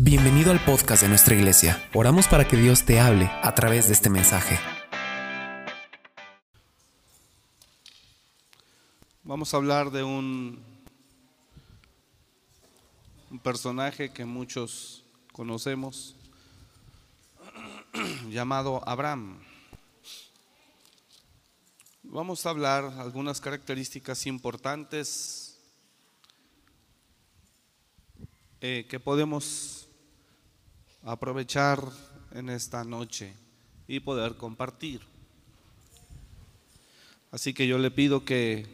Bienvenido al podcast de nuestra iglesia. Oramos para que Dios te hable a través de este mensaje. Vamos a hablar de un, personaje que muchos conocemos, llamado Abraham. Vamos a hablar algunas características importantes eh, que podemos aprovechar en esta noche y poder compartir. Así que yo le pido que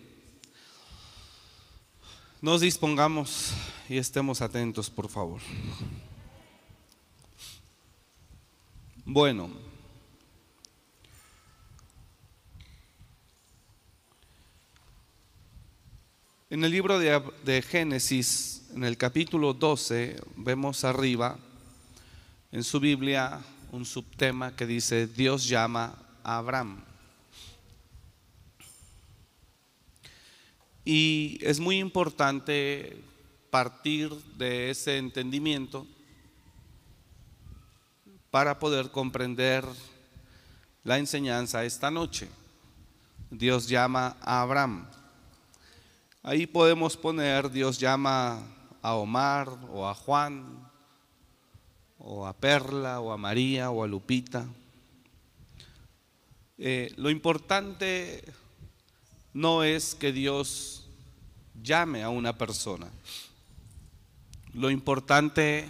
nos dispongamos y estemos atentos, por favor. Bueno, en el libro de, de, Génesis, en el capítulo 12, vemos arriba en su Biblia un subtema que dice, Dios llama a Abraham. Y es muy importante partir de ese entendimiento para poder comprender la enseñanza esta noche. Dios llama a Abraham. Ahí podemos poner, Dios llama a Omar o a Juan, o a Perla, o a María, o a Lupita. Eh, lo importante no es que Dios llame a una persona. Lo importante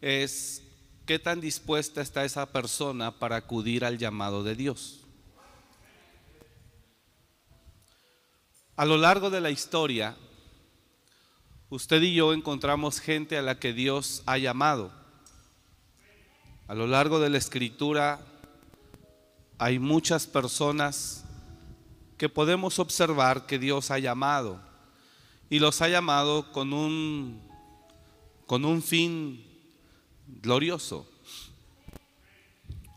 es qué tan dispuesta está esa persona para acudir al llamado de Dios. A lo largo de la historia, usted y yo encontramos gente a la que Dios ha llamado a lo largo de la escritura hay muchas personas que podemos observar que Dios ha llamado y los ha llamado con un, con un fin glorioso.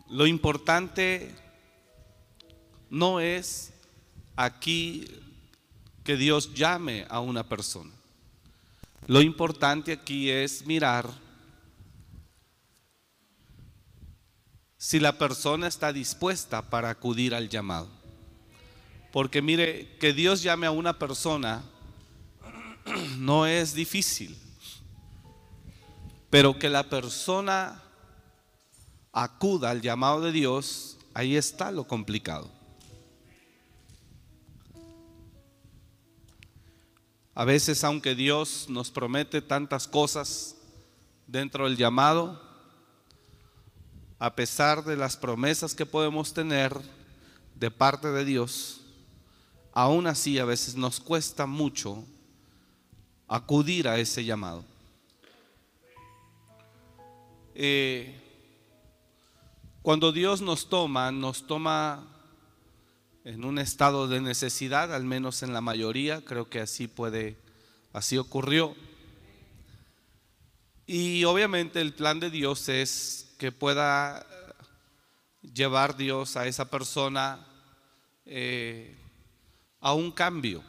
Lo importante no es aquí que Dios llame a una persona. Lo importante aquí es mirar si la persona está dispuesta para acudir al llamado. Porque mire, que Dios llame a una persona no es difícil, pero que la persona acuda al llamado de Dios, ahí está lo complicado. A veces, aunque Dios nos promete tantas cosas dentro del llamado, a pesar de las promesas que podemos tener de parte de Dios, aún así a veces nos cuesta mucho acudir a ese llamado. Eh, cuando Dios nos toma, nos toma en un estado de necesidad, al menos en la mayoría, creo que así puede, así ocurrió. Y obviamente el plan de Dios es que pueda llevar Dios a esa persona eh, a un cambio.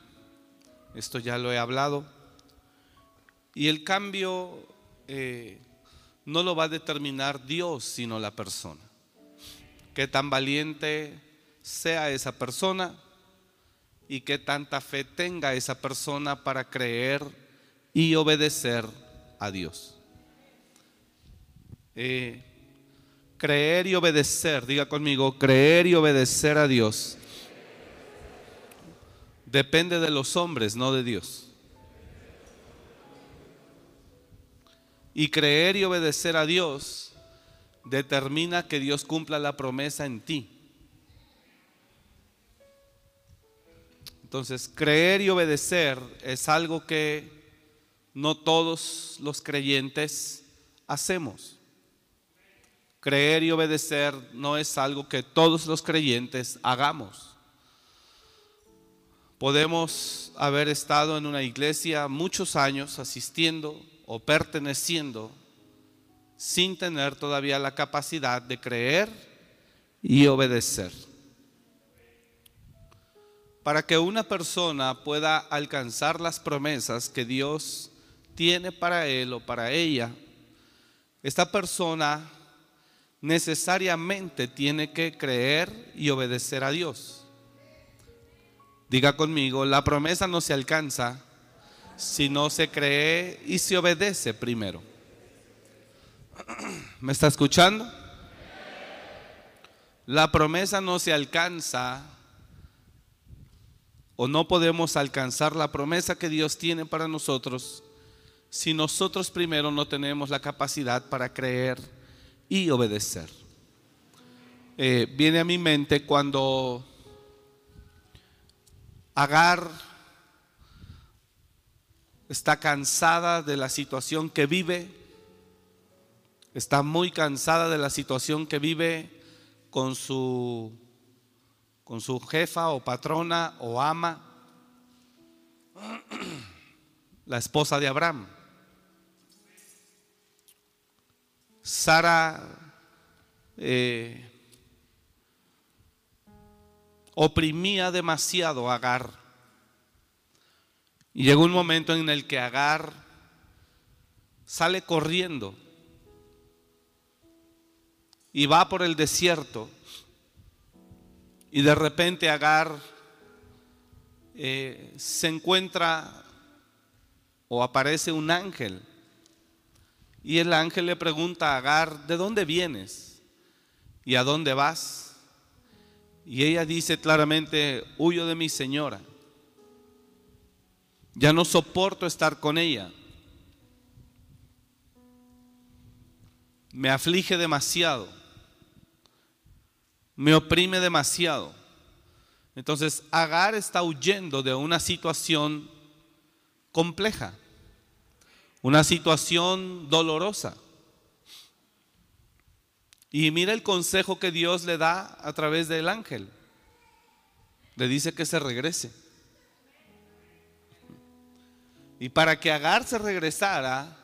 Esto ya lo he hablado. Y el cambio eh, no lo va a determinar Dios, sino la persona. Qué tan valiente sea esa persona y qué tanta fe tenga esa persona para creer y obedecer a Dios. Eh, Creer y obedecer, diga conmigo, creer y obedecer a Dios depende de los hombres, no de Dios. Y creer y obedecer a Dios determina que Dios cumpla la promesa en ti. Entonces, creer y obedecer es algo que no todos los creyentes hacemos. Creer y obedecer no es algo que todos los creyentes hagamos. Podemos haber estado en una iglesia muchos años asistiendo o perteneciendo sin tener todavía la capacidad de creer y obedecer. Para que una persona pueda alcanzar las promesas que Dios tiene para él o para ella, esta persona necesariamente tiene que creer y obedecer a Dios. Diga conmigo, la promesa no se alcanza si no se cree y se obedece primero. ¿Me está escuchando? La promesa no se alcanza o no podemos alcanzar la promesa que Dios tiene para nosotros si nosotros primero no tenemos la capacidad para creer y obedecer. Eh, viene a mi mente cuando Agar está cansada de la situación que vive, está muy cansada de la situación que vive con su, con su jefa o patrona o ama, la esposa de Abraham. Sara eh, oprimía demasiado a Agar. Y llegó un momento en el que Agar sale corriendo y va por el desierto. Y de repente Agar eh, se encuentra o aparece un ángel y el ángel le pregunta a Agar, ¿de dónde vienes? ¿Y a dónde vas? Y ella dice claramente, huyo de mi señora. Ya no soporto estar con ella. Me aflige demasiado. Me oprime demasiado. Entonces, Agar está huyendo de una situación compleja una situación dolorosa. Y mira el consejo que Dios le da a través del ángel. Le dice que se regrese. Y para que Agar se regresara,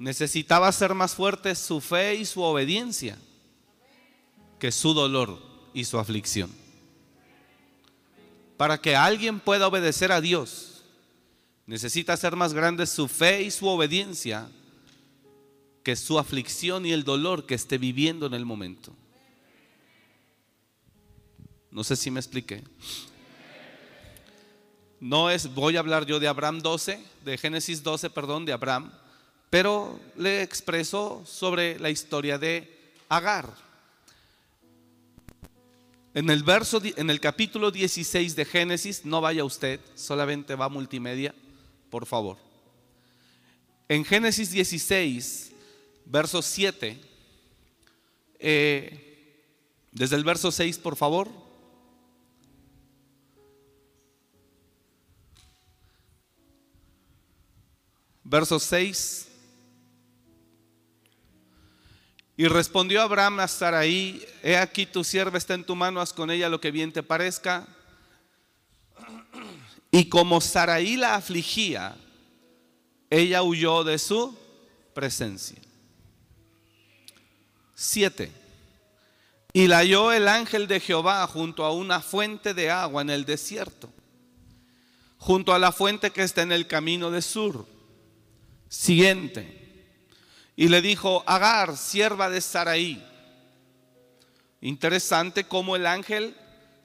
necesitaba ser más fuerte su fe y su obediencia que su dolor y su aflicción. Para que alguien pueda obedecer a Dios, Necesita ser más grande su fe y su obediencia que su aflicción y el dolor que esté viviendo en el momento. No sé si me expliqué. No es, voy a hablar yo de Abraham 12, de Génesis 12, perdón, de Abraham, pero le expreso sobre la historia de Agar. En el verso, en el capítulo 16 de Génesis, no vaya usted, solamente va multimedia por favor. En Génesis 16, verso 7, eh, desde el verso 6, por favor. Verso 6. Y respondió Abraham a Sarai, he aquí tu sierva está en tu mano, haz con ella lo que bien te parezca. Y como Saraí la afligía, ella huyó de su presencia. Siete. Y la halló el ángel de Jehová junto a una fuente de agua en el desierto, junto a la fuente que está en el camino de sur. Siguiente. Y le dijo, Agar, sierva de Saraí. Interesante cómo el ángel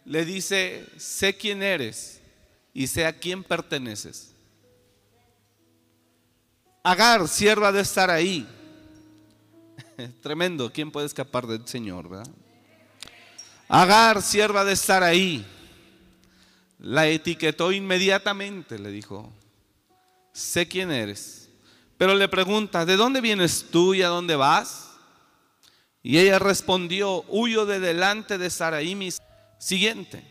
le dice, sé quién eres y sé a quién perteneces. Agar, sierva de estar ahí. Tremendo, ¿quién puede escapar del Señor? ¿verdad? Agar, sierva de estar ahí. La etiquetó inmediatamente, le dijo, sé quién eres. Pero le pregunta, ¿de dónde vienes tú y a dónde vas? Y ella respondió, huyo de delante de Saraí, mis siguiente.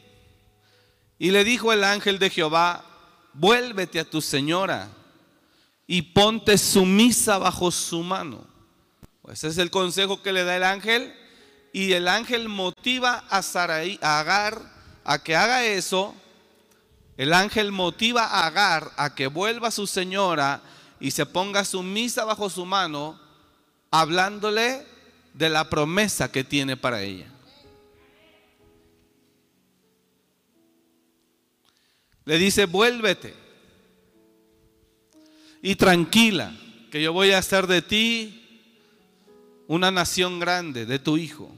Y le dijo el ángel de Jehová, vuélvete a tu señora y ponte sumisa bajo su mano. Ese es el consejo que le da el ángel. Y el ángel motiva a Sarai, a Agar, a que haga eso. El ángel motiva a Agar a que vuelva a su señora y se ponga sumisa bajo su mano, hablándole de la promesa que tiene para ella. Le dice, vuélvete. Y tranquila, que yo voy a hacer de ti una nación grande de tu hijo.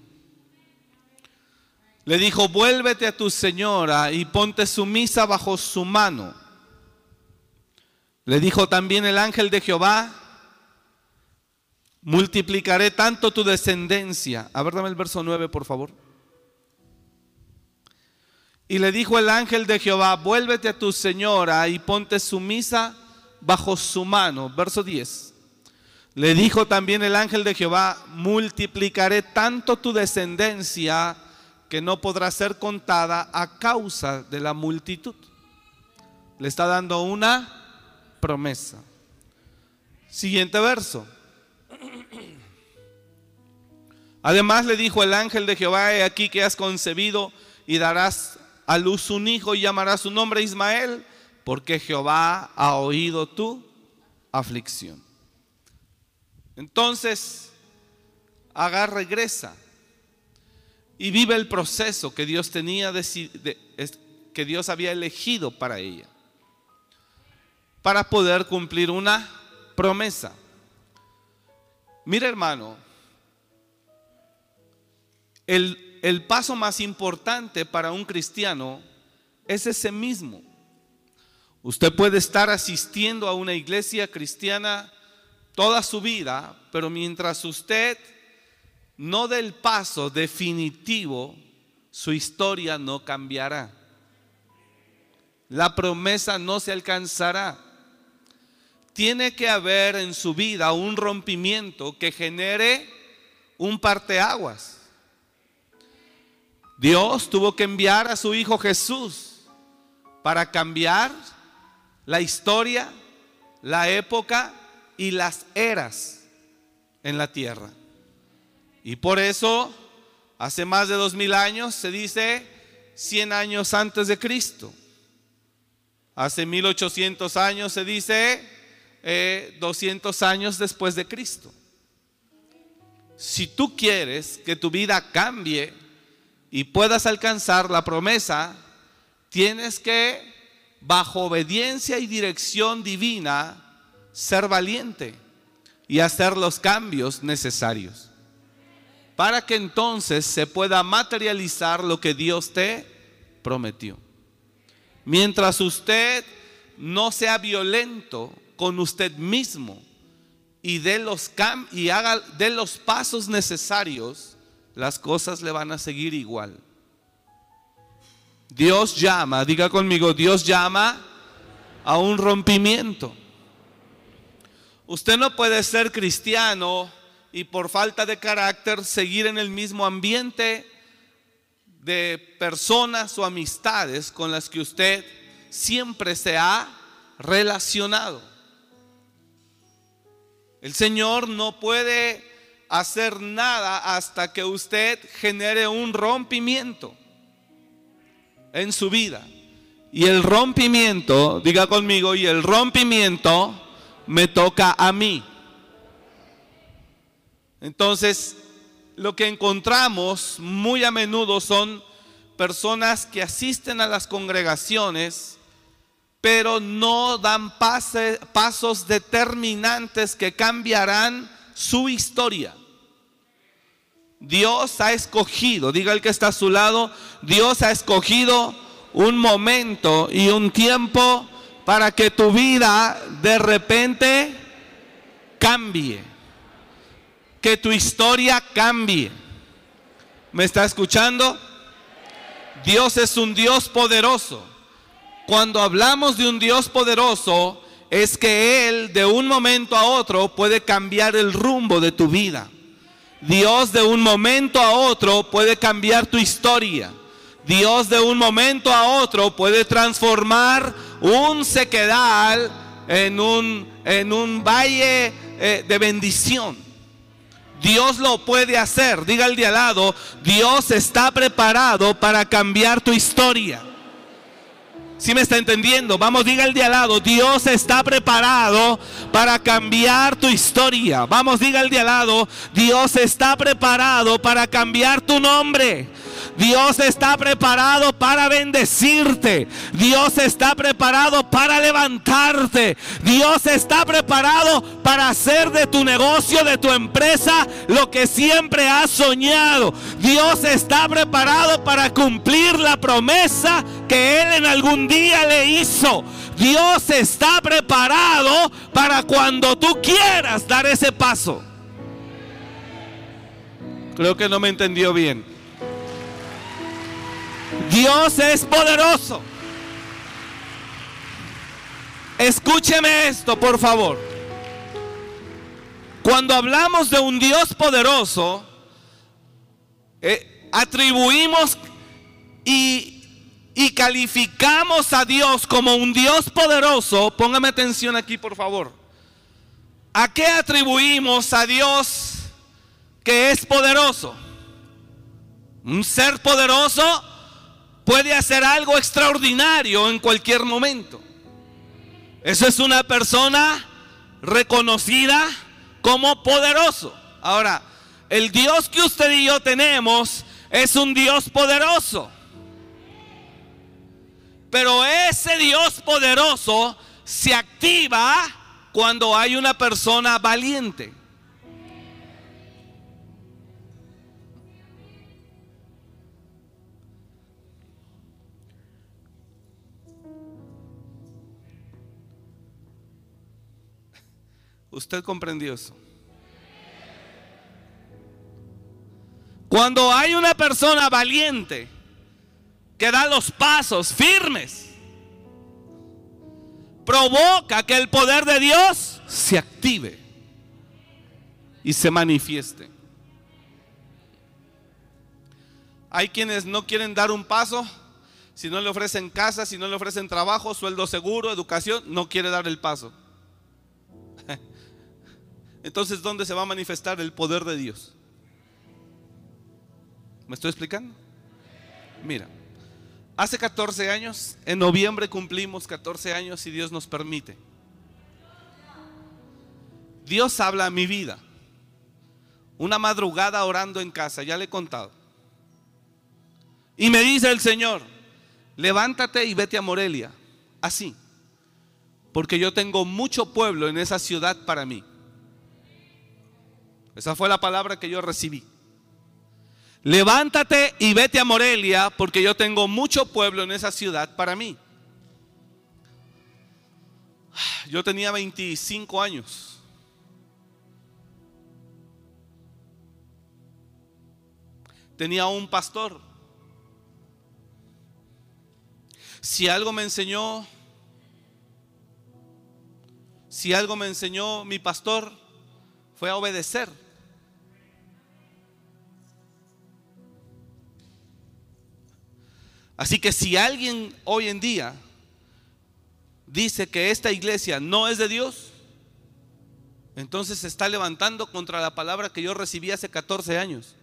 Le dijo, vuélvete a tu señora y ponte sumisa bajo su mano. Le dijo también el ángel de Jehová, multiplicaré tanto tu descendencia. A ver, dame el verso 9, por favor. Y le dijo el ángel de Jehová, vuélvete a tu señora y ponte sumisa bajo su mano. Verso 10. Le dijo también el ángel de Jehová, multiplicaré tanto tu descendencia que no podrá ser contada a causa de la multitud. Le está dando una promesa. Siguiente verso. Además le dijo el ángel de Jehová, he aquí que has concebido y darás a luz un hijo y llamarás su nombre Ismael, porque Jehová ha oído tu aflicción. Entonces, Agar regresa y vive el proceso que Dios tenía que Dios había elegido para ella para poder cumplir una promesa. Mira hermano, el, el paso más importante para un cristiano es ese mismo. Usted puede estar asistiendo a una iglesia cristiana toda su vida, pero mientras usted no dé el paso definitivo, su historia no cambiará. La promesa no se alcanzará. Tiene que haber en su vida un rompimiento que genere un parteaguas. Dios tuvo que enviar a su Hijo Jesús para cambiar la historia, la época y las eras en la tierra. Y por eso, hace más de dos mil años, se dice 100 años antes de Cristo. Hace 1800 años se dice 200 eh, años después de Cristo. Si tú quieres que tu vida cambie y puedas alcanzar la promesa, tienes que, bajo obediencia y dirección divina, ser valiente y hacer los cambios necesarios para que entonces se pueda materializar lo que Dios te prometió. Mientras usted no sea violento con usted mismo y de los y haga de los pasos necesarios, las cosas le van a seguir igual. Dios llama, diga conmigo, Dios llama a un rompimiento. Usted no puede ser cristiano y por falta de carácter seguir en el mismo ambiente de personas o amistades con las que usted siempre se ha relacionado. El Señor no puede hacer nada hasta que usted genere un rompimiento en su vida. Y el rompimiento, diga conmigo, y el rompimiento me toca a mí. Entonces, lo que encontramos muy a menudo son personas que asisten a las congregaciones, pero no dan pasos determinantes que cambiarán su historia. Dios ha escogido, diga el que está a su lado, Dios ha escogido un momento y un tiempo para que tu vida de repente cambie que tu historia cambie. ¿Me está escuchando? Dios es un Dios poderoso. Cuando hablamos de un Dios poderoso, es que Él de un momento a otro puede cambiar el rumbo de tu vida. Dios de un momento a otro puede cambiar tu historia. Dios de un momento a otro puede transformar un sequedal en un, en un valle eh, de bendición. Dios lo puede hacer. Diga el de al lado, Dios está preparado para cambiar tu historia. Si me está entendiendo? Vamos, diga el de al lado, Dios está preparado para cambiar tu historia. Vamos, diga el de al lado, Dios está preparado para cambiar tu nombre. Dios está preparado para bendecirte. Dios está preparado para levantarte. Dios está preparado para hacer de tu negocio, de tu empresa, lo que siempre has soñado. Dios está preparado para cumplir la promesa que Él en algún día le hizo. Dios está preparado para cuando tú quieras dar ese paso. Creo que no me entendió bien. Dios es poderoso. Escúcheme esto, por favor. Cuando hablamos de un Dios poderoso, eh, atribuimos y, y calificamos a Dios como un Dios poderoso. Póngame atención aquí, por favor. ¿A qué atribuimos a Dios que es poderoso? Un ser poderoso puede hacer algo extraordinario en cualquier momento. Eso es una persona reconocida como poderoso. Ahora, el Dios que usted y yo tenemos es un Dios poderoso. Pero ese Dios poderoso se activa cuando hay una persona valiente. ¿Usted comprendió eso? Cuando hay una persona valiente que da los pasos firmes, provoca que el poder de Dios se active y se manifieste. Hay quienes no quieren dar un paso, si no le ofrecen casa, si no le ofrecen trabajo, sueldo seguro, educación, no quiere dar el paso. Entonces, ¿dónde se va a manifestar el poder de Dios? ¿Me estoy explicando? Mira, hace 14 años, en noviembre cumplimos 14 años si Dios nos permite. Dios habla a mi vida. Una madrugada orando en casa, ya le he contado. Y me dice el Señor, levántate y vete a Morelia. Así. Porque yo tengo mucho pueblo en esa ciudad para mí. Esa fue la palabra que yo recibí. Levántate y vete a Morelia porque yo tengo mucho pueblo en esa ciudad para mí. Yo tenía 25 años. Tenía un pastor. Si algo me enseñó, si algo me enseñó mi pastor, fue a obedecer. Así que si alguien hoy en día dice que esta iglesia no es de Dios, entonces se está levantando contra la palabra que yo recibí hace 14 años.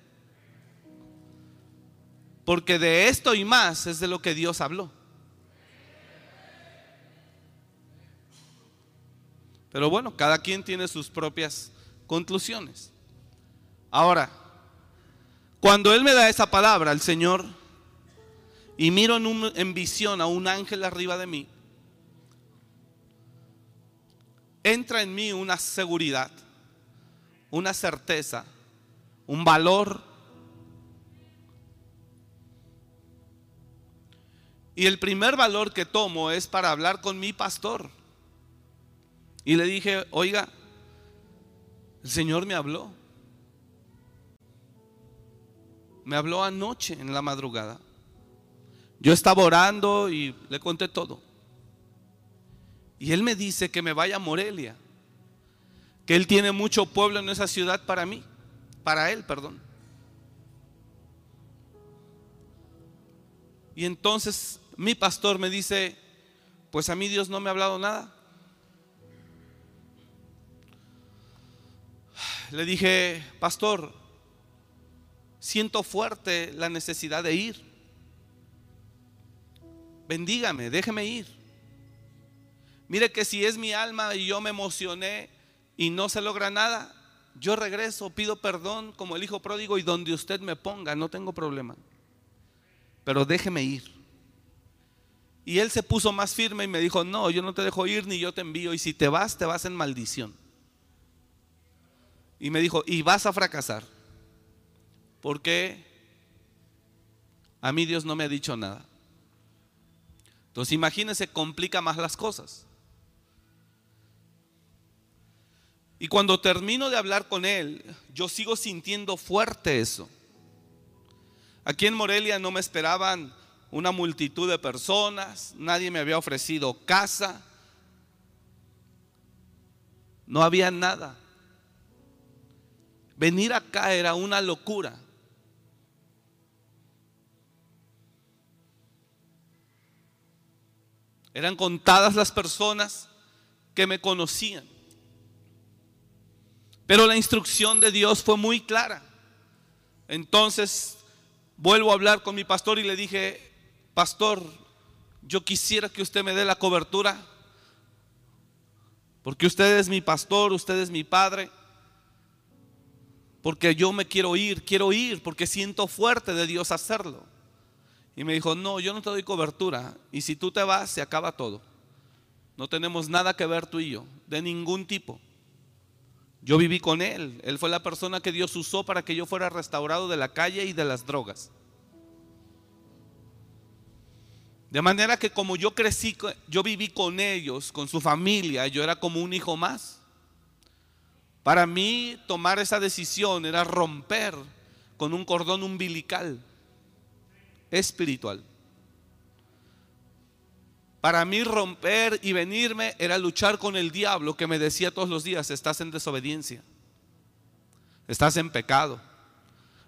Porque de esto y más es de lo que Dios habló. Pero bueno, cada quien tiene sus propias conclusiones. Ahora, cuando Él me da esa palabra, el Señor, y miro en, en visión a un ángel arriba de mí, entra en mí una seguridad, una certeza, un valor. Y el primer valor que tomo es para hablar con mi pastor. Y le dije, oiga, el Señor me habló. Me habló anoche en la madrugada. Yo estaba orando y le conté todo. Y él me dice que me vaya a Morelia. Que él tiene mucho pueblo en esa ciudad para mí. Para él, perdón. Y entonces mi pastor me dice, pues a mí Dios no me ha hablado nada. Le dije, pastor, siento fuerte la necesidad de ir bendígame, déjeme ir. Mire que si es mi alma y yo me emocioné y no se logra nada, yo regreso, pido perdón como el hijo pródigo y donde usted me ponga, no tengo problema. pero déjeme ir. Y él se puso más firme y me dijo, no, yo no te dejo ir ni yo te envío. Y si te vas, te vas en maldición. Y me dijo, y vas a fracasar. Porque a mí Dios no me ha dicho nada. Entonces imagínense, complica más las cosas. Y cuando termino de hablar con él, yo sigo sintiendo fuerte eso. Aquí en Morelia no me esperaban una multitud de personas, nadie me había ofrecido casa, no había nada. Venir acá era una locura. Eran contadas las personas que me conocían. Pero la instrucción de Dios fue muy clara. Entonces vuelvo a hablar con mi pastor y le dije, pastor, yo quisiera que usted me dé la cobertura, porque usted es mi pastor, usted es mi padre, porque yo me quiero ir, quiero ir, porque siento fuerte de Dios hacerlo. Y me dijo, no, yo no te doy cobertura, y si tú te vas, se acaba todo. No tenemos nada que ver tú y yo, de ningún tipo. Yo viví con él. Él fue la persona que Dios usó para que yo fuera restaurado de la calle y de las drogas. De manera que como yo crecí, yo viví con ellos, con su familia, yo era como un hijo más. Para mí tomar esa decisión era romper con un cordón umbilical espiritual. Para mí romper y venirme era luchar con el diablo que me decía todos los días, estás en desobediencia, estás en pecado,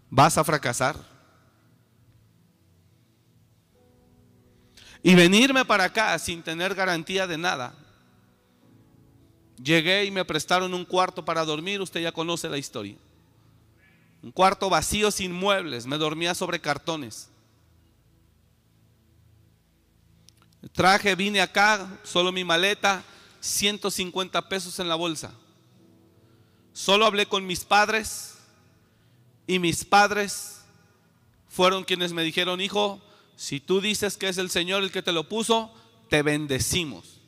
vas a fracasar. Y venirme para acá sin tener garantía de nada. Llegué y me prestaron un cuarto para dormir, usted ya conoce la historia. Un cuarto vacío sin muebles, me dormía sobre cartones. Traje, vine acá, solo mi maleta, 150 pesos en la bolsa. Solo hablé con mis padres y mis padres fueron quienes me dijeron, hijo, si tú dices que es el Señor el que te lo puso, te bendecimos.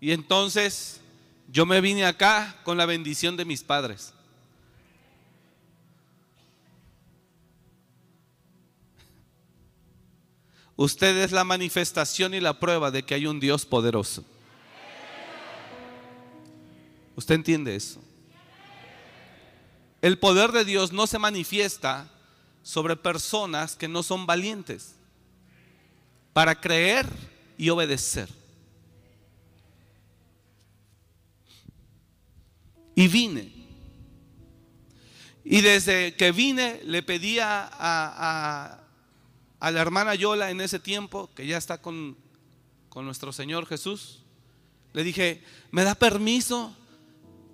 Y entonces yo me vine acá con la bendición de mis padres. Usted es la manifestación y la prueba de que hay un Dios poderoso. ¿Usted entiende eso? El poder de Dios no se manifiesta sobre personas que no son valientes para creer y obedecer. Y vine. Y desde que vine le pedía a, a la hermana Yola en ese tiempo, que ya está con, con nuestro Señor Jesús, le dije, ¿me da permiso?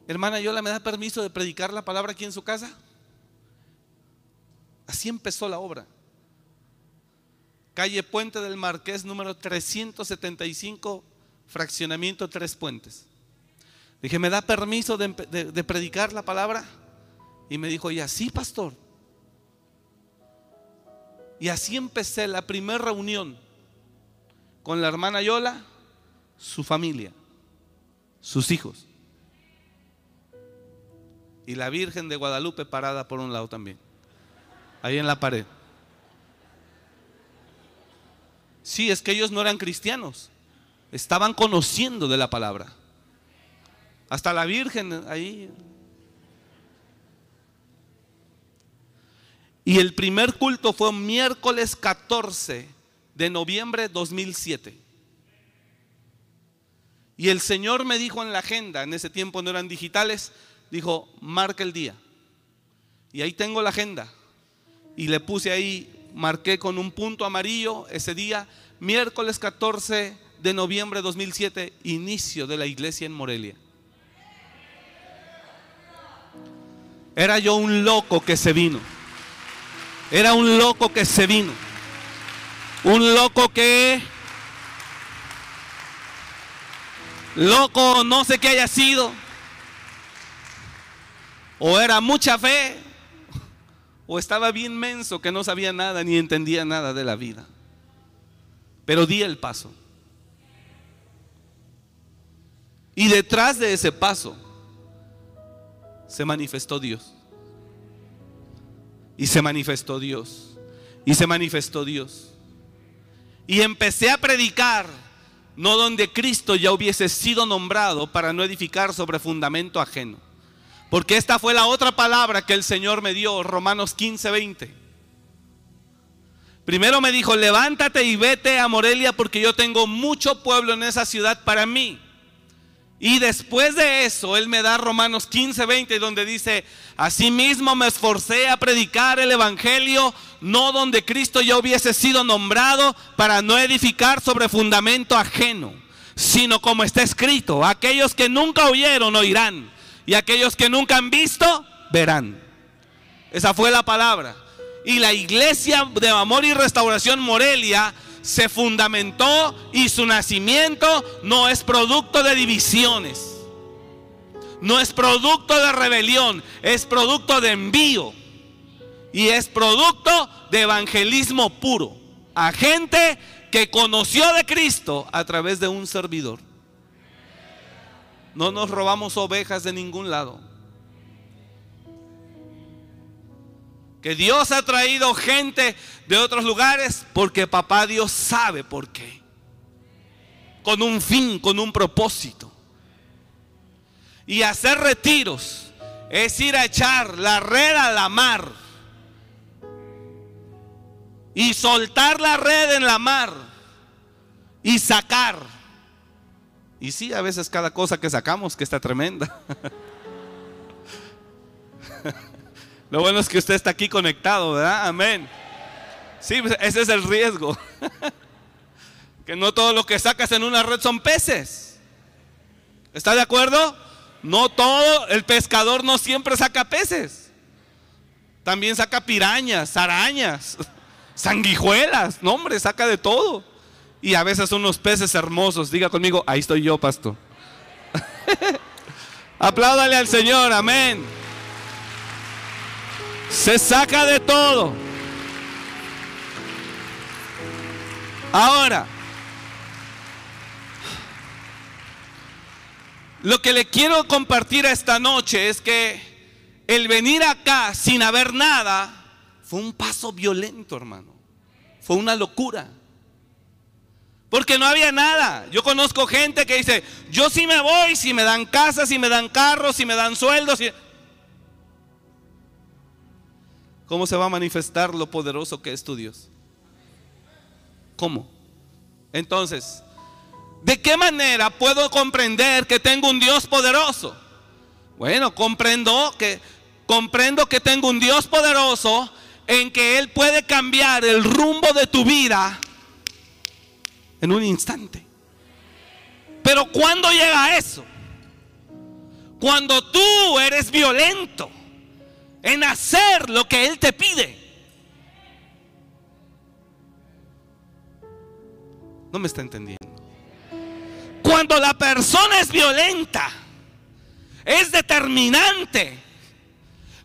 Hermana Yola, ¿me da permiso de predicar la palabra aquí en su casa? Así empezó la obra. Calle Puente del Marqués, número 375, fraccionamiento Tres Puentes. Dije, ¿me da permiso de, de predicar la palabra? Y me dijo, y así, pastor. Y así empecé la primera reunión con la hermana Yola, su familia, sus hijos. Y la Virgen de Guadalupe parada por un lado también, ahí en la pared. Sí, es que ellos no eran cristianos, estaban conociendo de la palabra. Hasta la Virgen ahí Y el primer culto fue miércoles 14 de noviembre 2007. Y el Señor me dijo en la agenda, en ese tiempo no eran digitales, dijo, marca el día. Y ahí tengo la agenda. Y le puse ahí, marqué con un punto amarillo ese día, miércoles 14 de noviembre 2007, inicio de la iglesia en Morelia. Era yo un loco que se vino. Era un loco que se vino. Un loco que... Loco, no sé qué haya sido. O era mucha fe, o estaba bien menso que no sabía nada ni entendía nada de la vida. Pero di el paso. Y detrás de ese paso se manifestó Dios. Y se manifestó Dios. Y se manifestó Dios. Y empecé a predicar, no donde Cristo ya hubiese sido nombrado para no edificar sobre fundamento ajeno. Porque esta fue la otra palabra que el Señor me dio, Romanos 15, 20. Primero me dijo, levántate y vete a Morelia porque yo tengo mucho pueblo en esa ciudad para mí. Y después de eso, Él me da Romanos 15, 20, donde dice, asimismo me esforcé a predicar el Evangelio, no donde Cristo ya hubiese sido nombrado, para no edificar sobre fundamento ajeno, sino como está escrito, aquellos que nunca oyeron oirán, y aquellos que nunca han visto, verán. Esa fue la palabra. Y la iglesia de amor y restauración Morelia se fundamentó y su nacimiento no es producto de divisiones. No es producto de rebelión, es producto de envío. Y es producto de evangelismo puro. A gente que conoció de Cristo a través de un servidor. No nos robamos ovejas de ningún lado. Que Dios ha traído gente de otros lugares porque papá Dios sabe por qué. Con un fin, con un propósito. Y hacer retiros es ir a echar la red a la mar. Y soltar la red en la mar. Y sacar. Y sí, a veces cada cosa que sacamos que está tremenda. Lo bueno es que usted está aquí conectado, ¿verdad? Amén. Sí, pues, ese es el riesgo. que no todo lo que sacas en una red son peces. ¿Está de acuerdo? No todo, el pescador no siempre saca peces. También saca pirañas, arañas, sanguijuelas. No, hombre, saca de todo. Y a veces unos peces hermosos. Diga conmigo, ahí estoy yo, pastor. Apláudale al Señor, amén. Se saca de todo. Ahora, lo que le quiero compartir esta noche es que el venir acá sin haber nada fue un paso violento, hermano. Fue una locura. Porque no había nada. Yo conozco gente que dice, yo sí me voy si me dan casas, si me dan carros, si me dan sueldos. ¿Cómo se va a manifestar lo poderoso que es tu Dios? ¿Cómo? Entonces, ¿de qué manera puedo comprender que tengo un Dios poderoso? Bueno, comprendo que comprendo que tengo un Dios poderoso en que él puede cambiar el rumbo de tu vida en un instante. Pero cuando llega eso? Cuando tú eres violento en hacer lo que Él te pide. No me está entendiendo. Cuando la persona es violenta, es determinante.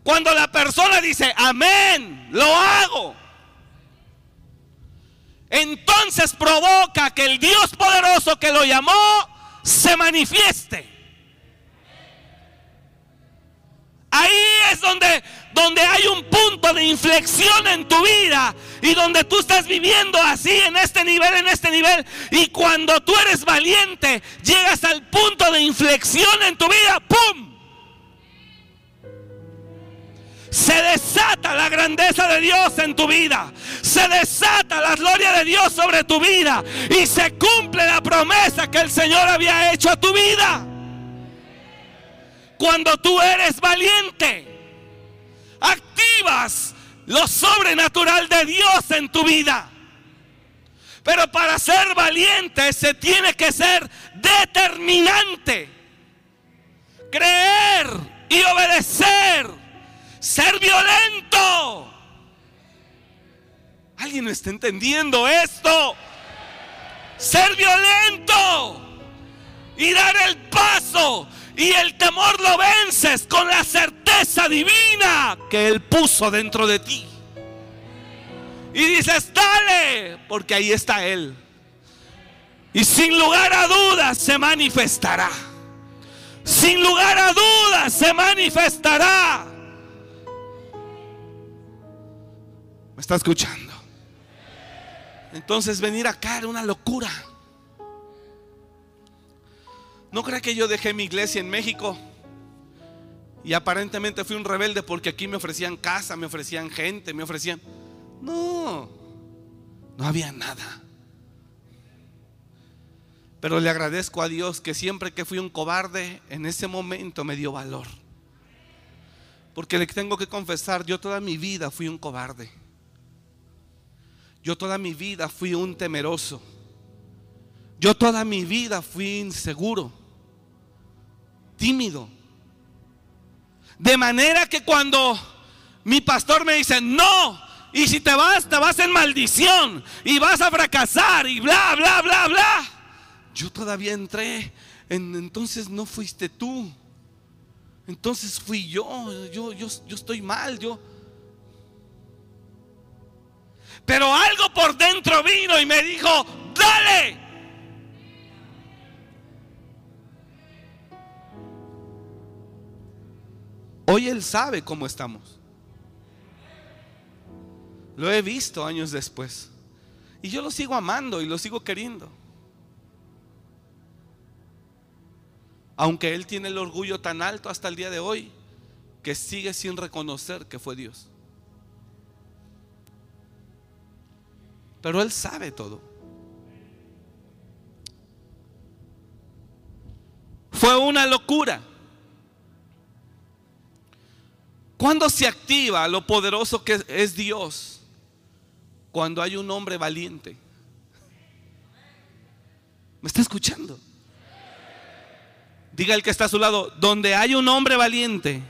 Cuando la persona dice, amén, lo hago. Entonces provoca que el Dios poderoso que lo llamó se manifieste. Ahí es donde, donde hay un punto de inflexión en tu vida y donde tú estás viviendo así en este nivel, en este nivel. Y cuando tú eres valiente, llegas al punto de inflexión en tu vida, ¡pum! Se desata la grandeza de Dios en tu vida. Se desata la gloria de Dios sobre tu vida. Y se cumple la promesa que el Señor había hecho a tu vida. Cuando tú eres valiente, activas lo sobrenatural de Dios en tu vida. Pero para ser valiente se tiene que ser determinante. Creer y obedecer. Ser violento. ¿Alguien está entendiendo esto? Ser violento. Y dar el paso y el temor lo vences con la certeza divina que Él puso dentro de ti. Y dices, dale, porque ahí está Él. Y sin lugar a dudas se manifestará. Sin lugar a dudas se manifestará. ¿Me está escuchando? Entonces venir acá era una locura. No crea que yo dejé mi iglesia en México y aparentemente fui un rebelde porque aquí me ofrecían casa, me ofrecían gente, me ofrecían... No, no había nada. Pero le agradezco a Dios que siempre que fui un cobarde, en ese momento me dio valor. Porque le tengo que confesar, yo toda mi vida fui un cobarde. Yo toda mi vida fui un temeroso. Yo toda mi vida fui inseguro, tímido. De manera que cuando mi pastor me dice, no, y si te vas, te vas en maldición y vas a fracasar y bla, bla, bla, bla. Yo todavía entré, en, entonces no fuiste tú. Entonces fui yo, yo, yo, yo estoy mal, yo. Pero algo por dentro vino y me dijo, dale. Hoy Él sabe cómo estamos. Lo he visto años después. Y yo lo sigo amando y lo sigo queriendo. Aunque Él tiene el orgullo tan alto hasta el día de hoy que sigue sin reconocer que fue Dios. Pero Él sabe todo. Fue una locura. Cuando se activa lo poderoso que es Dios? Cuando hay un hombre valiente. ¿Me está escuchando? Diga el que está a su lado, donde hay un hombre valiente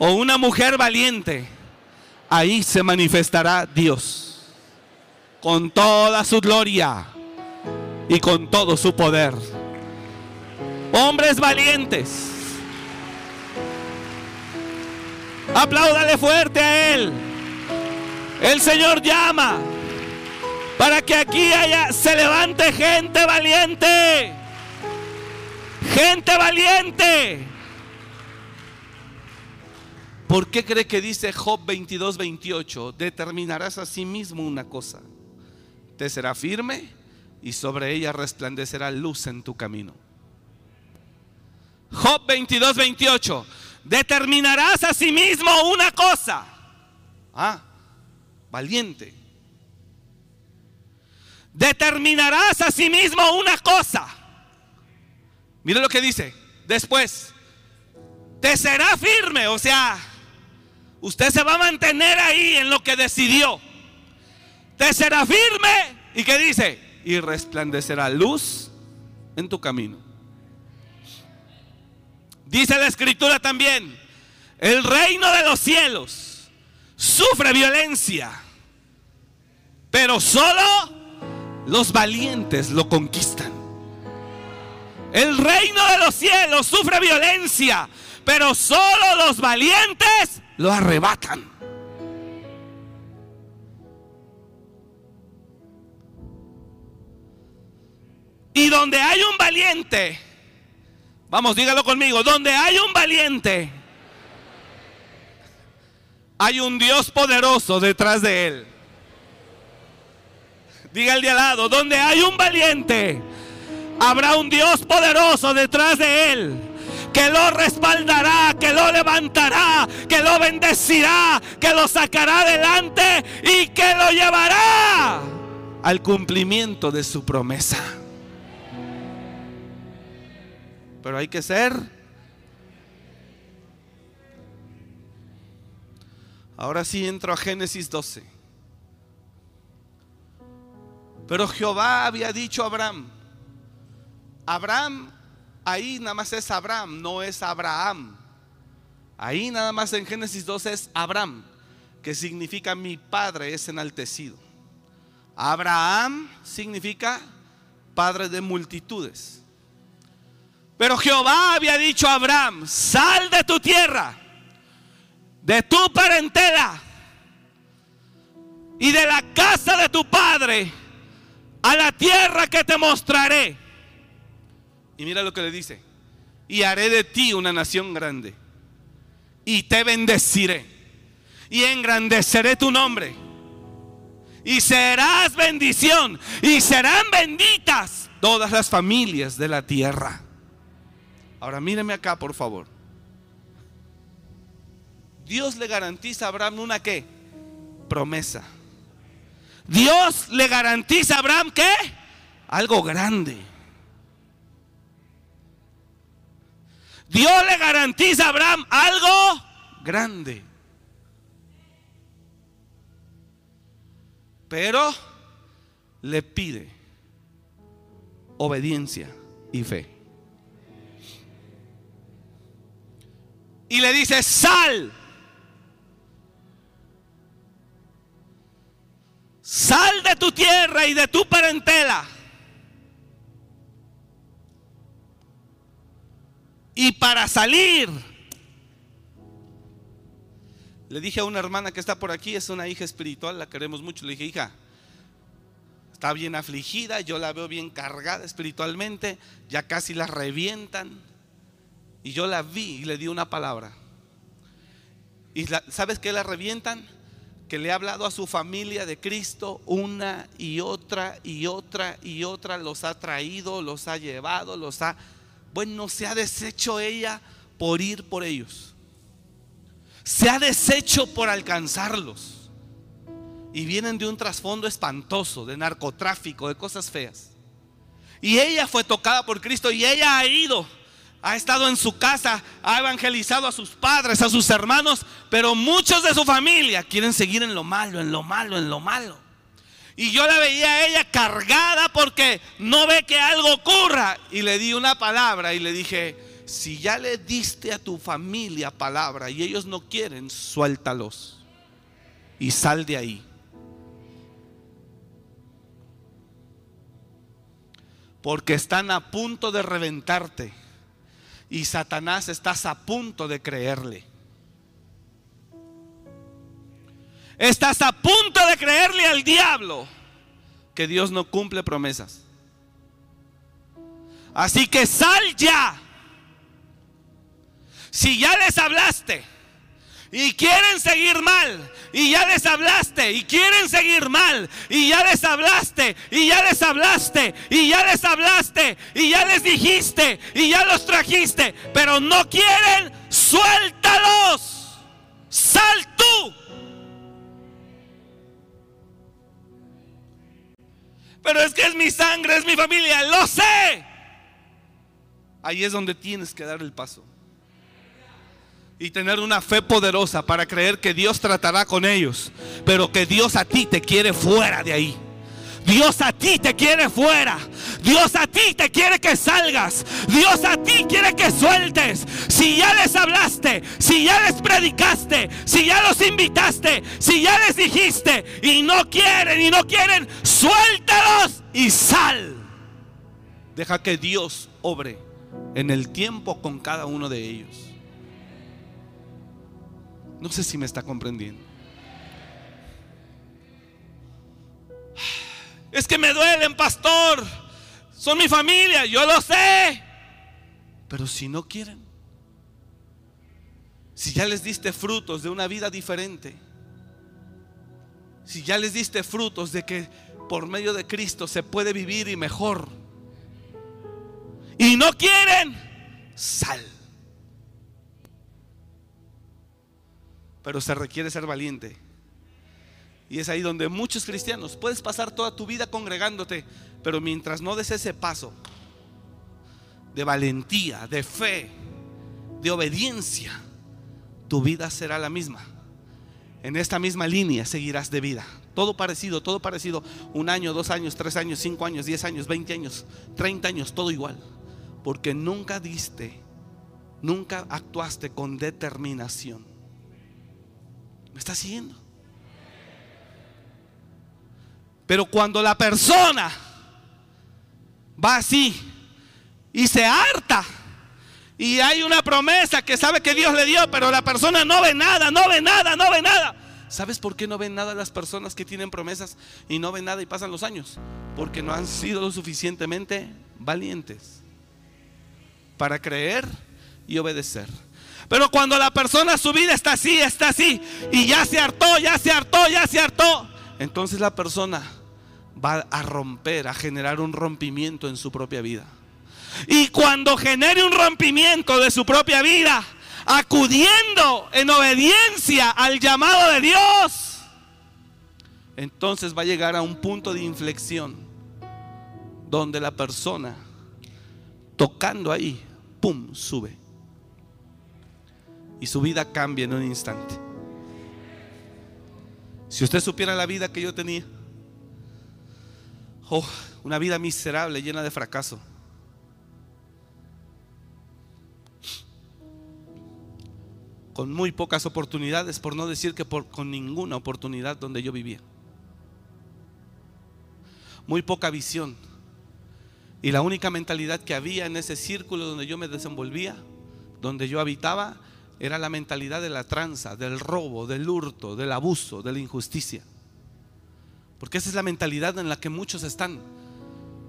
o una mujer valiente, ahí se manifestará Dios con toda su gloria y con todo su poder. Hombres valientes. Apláudale fuerte a Él. El Señor llama para que aquí haya, se levante gente valiente. Gente valiente. ¿Por qué cree que dice Job 22, 28? Determinarás a sí mismo una cosa. Te será firme y sobre ella resplandecerá luz en tu camino. Job 22, 28. Determinarás a sí mismo una cosa. Ah, valiente. Determinarás a sí mismo una cosa Mire lo que dice. Después, te será firme. O sea, usted se va a mantener ahí en lo que decidió. Te será firme. ¿Y qué dice? Y resplandecerá luz en tu camino. Dice la escritura también, el reino de los cielos sufre violencia, pero solo los valientes lo conquistan. El reino de los cielos sufre violencia, pero solo los valientes lo arrebatan. Y donde hay un valiente, vamos, dígalo conmigo, donde hay un valiente, hay un Dios poderoso detrás de él. Diga el de al lado, donde hay un valiente, habrá un Dios poderoso detrás de él que lo respaldará, que lo levantará, que lo bendecirá, que lo sacará adelante y que lo llevará al cumplimiento de su promesa. Pero hay que ser. Ahora sí entro a Génesis 12. Pero Jehová había dicho a Abraham, Abraham, ahí nada más es Abraham, no es Abraham. Ahí nada más en Génesis 12 es Abraham, que significa mi padre es enaltecido. Abraham significa padre de multitudes. Pero Jehová había dicho a Abraham, sal de tu tierra, de tu parentela y de la casa de tu padre a la tierra que te mostraré. Y mira lo que le dice, y haré de ti una nación grande, y te bendeciré, y engrandeceré tu nombre, y serás bendición, y serán benditas todas las familias de la tierra. Ahora míreme acá, por favor. Dios le garantiza a Abraham una qué? Promesa. Dios le garantiza a Abraham qué? Algo grande. Dios le garantiza a Abraham algo grande. Pero le pide obediencia y fe. Y le dice, sal. Sal de tu tierra y de tu parentela. Y para salir, le dije a una hermana que está por aquí, es una hija espiritual, la queremos mucho. Le dije, hija, está bien afligida, yo la veo bien cargada espiritualmente, ya casi la revientan. Y yo la vi y le di una palabra. ¿Y sabes qué la revientan? Que le ha hablado a su familia de Cristo una y otra y otra y otra, los ha traído, los ha llevado, los ha... Bueno, se ha deshecho ella por ir por ellos. Se ha deshecho por alcanzarlos. Y vienen de un trasfondo espantoso, de narcotráfico, de cosas feas. Y ella fue tocada por Cristo y ella ha ido ha estado en su casa, ha evangelizado a sus padres, a sus hermanos, pero muchos de su familia quieren seguir en lo malo, en lo malo, en lo malo. Y yo la veía a ella cargada porque no ve que algo ocurra. Y le di una palabra y le dije, si ya le diste a tu familia palabra y ellos no quieren, suéltalos y sal de ahí. Porque están a punto de reventarte y Satanás estás a punto de creerle. Estás a punto de creerle al diablo que Dios no cumple promesas. Así que sal ya. Si ya les hablaste y quieren seguir mal, y ya les hablaste y quieren seguir mal y ya les hablaste y ya les hablaste y ya les hablaste y ya les dijiste y ya los trajiste, pero no quieren, suéltalos. Sal tú. Pero es que es mi sangre, es mi familia, lo sé. Ahí es donde tienes que dar el paso y tener una fe poderosa para creer que Dios tratará con ellos, pero que Dios a ti te quiere fuera de ahí. Dios a ti te quiere fuera. Dios a ti te quiere que salgas. Dios a ti quiere que sueltes. Si ya les hablaste, si ya les predicaste, si ya los invitaste, si ya les dijiste y no quieren y no quieren, suéltalos y sal. Deja que Dios obre en el tiempo con cada uno de ellos. No sé si me está comprendiendo. Es que me duelen, pastor. Son mi familia, yo lo sé. Pero si no quieren, si ya les diste frutos de una vida diferente, si ya les diste frutos de que por medio de Cristo se puede vivir y mejor, y no quieren, sal. Pero se requiere ser valiente. Y es ahí donde muchos cristianos, puedes pasar toda tu vida congregándote, pero mientras no des ese paso de valentía, de fe, de obediencia, tu vida será la misma. En esta misma línea seguirás de vida. Todo parecido, todo parecido. Un año, dos años, tres años, cinco años, diez años, veinte años, treinta años, todo igual. Porque nunca diste, nunca actuaste con determinación. ¿Me está siguiendo? Pero cuando la persona va así y se harta Y hay una promesa que sabe que Dios le dio, pero la persona no ve nada, no ve nada, no ve nada. ¿Sabes por qué no ven nada las personas que tienen promesas y no ven nada y pasan los años? Porque no han sido lo suficientemente valientes para creer y obedecer. Pero cuando la persona su vida está así, está así, y ya se hartó, ya se hartó, ya se hartó, entonces la persona va a romper, a generar un rompimiento en su propia vida. Y cuando genere un rompimiento de su propia vida, acudiendo en obediencia al llamado de Dios, entonces va a llegar a un punto de inflexión donde la persona tocando ahí, ¡pum!, sube. Y su vida cambia en un instante. Si usted supiera la vida que yo tenía, oh, una vida miserable, llena de fracaso. con muy pocas oportunidades, por no decir que con ninguna oportunidad donde yo vivía. Muy poca visión. Y la única mentalidad que había en ese círculo donde yo me desenvolvía, donde yo habitaba, era la mentalidad de la tranza, del robo, del hurto, del abuso, de la injusticia. Porque esa es la mentalidad en la que muchos están.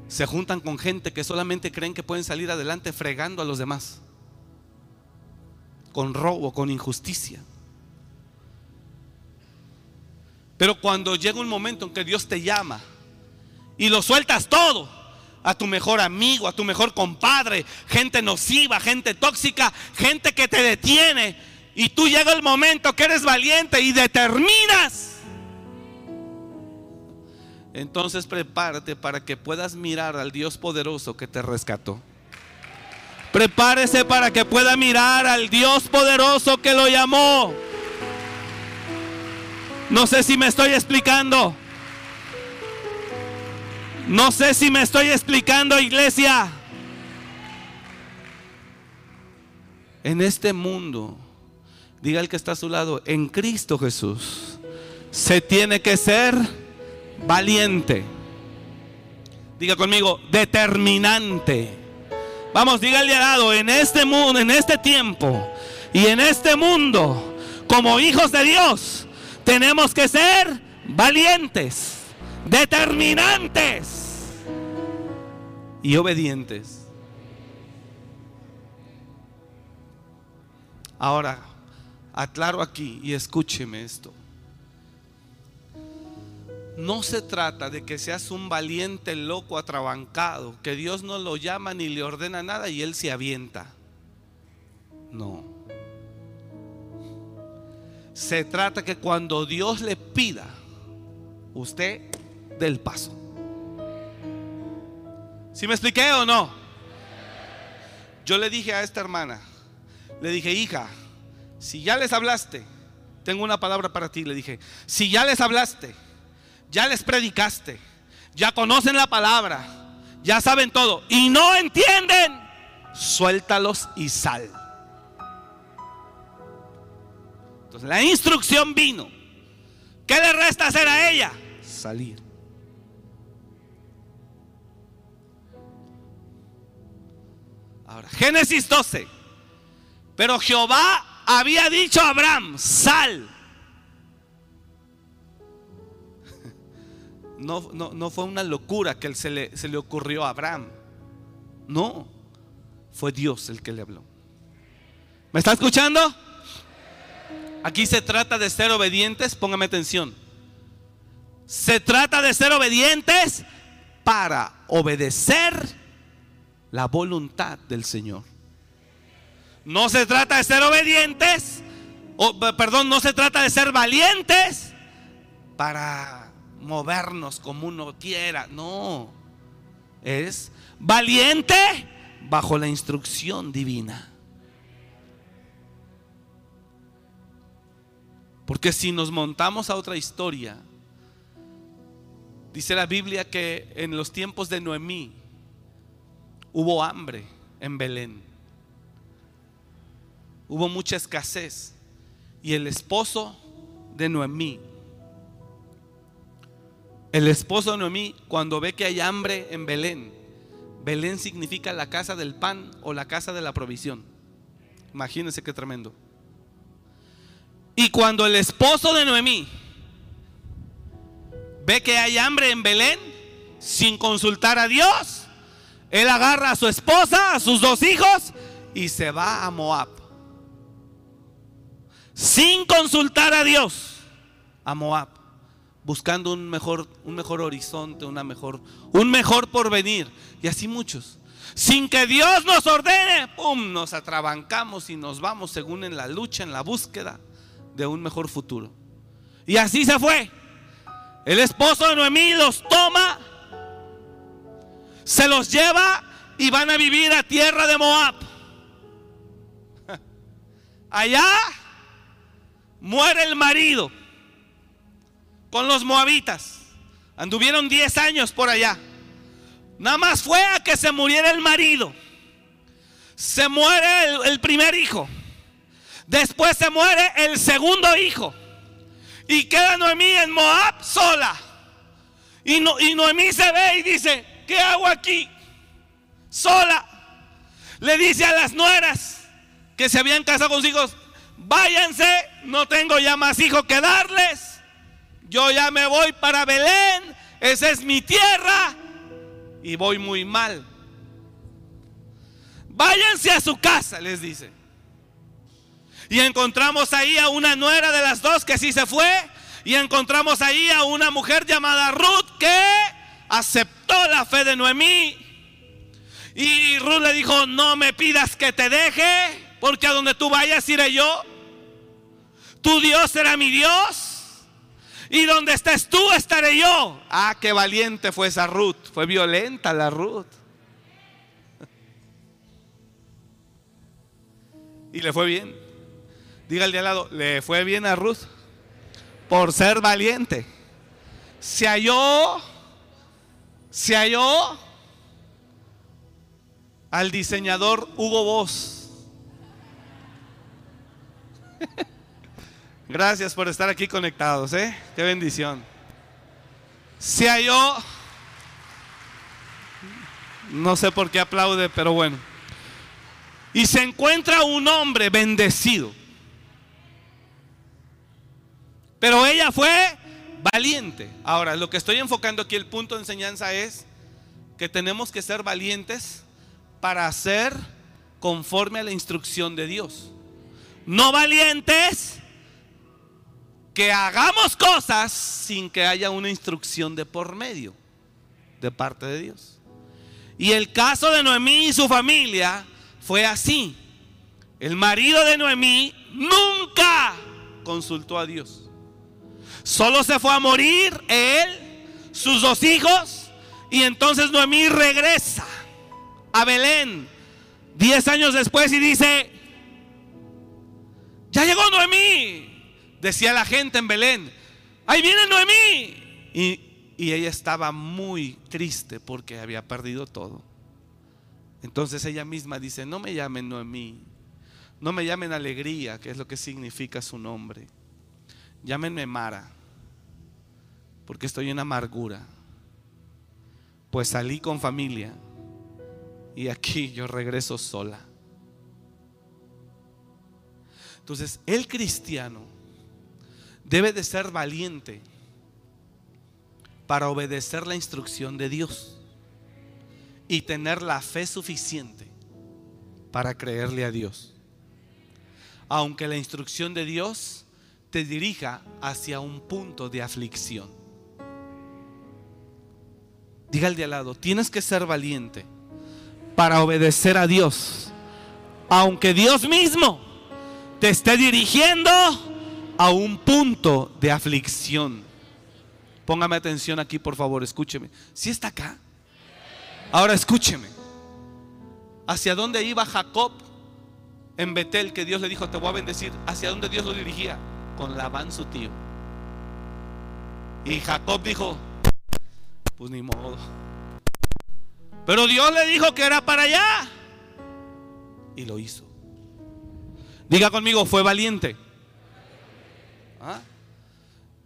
Se juntan con gente que solamente creen que pueden salir adelante fregando a los demás con robo, con injusticia. Pero cuando llega un momento en que Dios te llama y lo sueltas todo, a tu mejor amigo, a tu mejor compadre, gente nociva, gente tóxica, gente que te detiene, y tú llega el momento que eres valiente y determinas, entonces prepárate para que puedas mirar al Dios poderoso que te rescató. Prepárese para que pueda mirar al Dios poderoso que lo llamó. No sé si me estoy explicando. No sé si me estoy explicando, iglesia. En este mundo, diga el que está a su lado, en Cristo Jesús, se tiene que ser valiente. Diga conmigo, determinante Vamos, dígale al lado, en este mundo, en este tiempo y en este mundo, como hijos de Dios, tenemos que ser valientes, determinantes y obedientes. Ahora, aclaro aquí y escúcheme esto. No se trata de que seas un valiente loco atrabancado, que Dios no lo llama ni le ordena nada y él se avienta. No. Se trata que cuando Dios le pida, usted del paso. ¿Sí me expliqué o no? Yo le dije a esta hermana, le dije, hija, si ya les hablaste, tengo una palabra para ti, le dije, si ya les hablaste, ya les predicaste, ya conocen la palabra, ya saben todo y no entienden, suéltalos y sal. Entonces la instrucción vino. ¿Qué le resta hacer a ella? Salir. Ahora, Génesis 12. Pero Jehová había dicho a Abraham, sal no, fue una locura que se le, se le ocurrió a Abraham. No, fue Dios el que le habló. ¿Me está escuchando? Aquí se trata de ser obedientes, póngame atención. Se trata de ser obedientes para obedecer la voluntad del Señor. No se trata de ser obedientes, o, perdón, no se trata de ser valientes para movernos como uno quiera. No, es valiente bajo la instrucción divina. Porque si nos montamos a otra historia, dice la Biblia que en los tiempos de Noemí hubo hambre en Belén. Hubo mucha escasez. Y el esposo de Noemí el esposo de Noemí, cuando ve que hay hambre en Belén, Belén significa la casa del pan o la casa de la provisión. Imagínense qué tremendo. Y cuando el esposo de Noemí ve que hay hambre en Belén, sin consultar a Dios, él agarra a su esposa, a sus dos hijos y se va a Moab. Sin consultar a Dios, a Moab, buscando un mejor, un mejor horizonte, una mejor, un mejor porvenir. Y así muchos. Sin que Dios nos ordene, ¡pum! Nos atrabancamos y nos vamos según en la lucha, en la búsqueda de un mejor futuro. Y así se fue. El esposo de Noemí los toma, se los lleva y van a vivir a tierra de Moab. Allá muere el marido con los moabitas. Anduvieron 10 años por allá. Nada más fue a que se muriera el marido. Se muere el, el primer hijo. Después se muere el segundo hijo. Y queda Noemí en Moab sola. Y, no, y Noemí se ve y dice, ¿qué hago aquí? Sola. Le dice a las nueras que se habían casado con sus hijos, váyanse, no tengo ya más hijos que darles. Yo ya me voy para Belén, esa es mi tierra y voy muy mal. Váyanse a su casa, les dice. Y encontramos ahí a una nuera de las dos que sí se fue. Y encontramos ahí a una mujer llamada Ruth que aceptó la fe de Noemí. Y Ruth le dijo, no me pidas que te deje, porque a donde tú vayas iré yo. Tu Dios será mi Dios. Y donde estés tú estaré yo. Ah, qué valiente fue esa Ruth. Fue violenta la Ruth. Y le fue bien. De al lado, le fue bien a Ruth por ser valiente. Se halló, se halló al diseñador Hugo Boss. Gracias por estar aquí conectados, ¿eh? Qué bendición. Se halló, no sé por qué aplaude, pero bueno. Y se encuentra un hombre bendecido. Pero ella fue valiente. Ahora, lo que estoy enfocando aquí, el punto de enseñanza es que tenemos que ser valientes para hacer conforme a la instrucción de Dios. No valientes que hagamos cosas sin que haya una instrucción de por medio de parte de Dios. Y el caso de Noemí y su familia fue así. El marido de Noemí nunca consultó a Dios. Solo se fue a morir él, sus dos hijos, y entonces Noemí regresa a Belén diez años después y dice, ya llegó Noemí. Decía la gente en Belén, ahí viene Noemí. Y, y ella estaba muy triste porque había perdido todo. Entonces ella misma dice, no me llamen Noemí, no me llamen alegría, que es lo que significa su nombre. Llámenme Mara, porque estoy en amargura. Pues salí con familia y aquí yo regreso sola. Entonces, el cristiano debe de ser valiente para obedecer la instrucción de Dios y tener la fe suficiente para creerle a Dios. Aunque la instrucción de Dios te dirija hacia un punto de aflicción. Diga al de al lado, tienes que ser valiente para obedecer a Dios. Aunque Dios mismo te esté dirigiendo a un punto de aflicción. Póngame atención aquí, por favor, escúcheme. Si está acá, ahora escúcheme. ¿Hacia dónde iba Jacob en Betel que Dios le dijo, te voy a bendecir? ¿Hacia dónde Dios lo dirigía? Con Labán su tío. Y Jacob dijo, pues ni modo. Pero Dios le dijo que era para allá. Y lo hizo. Diga conmigo, fue valiente. ¿Ah?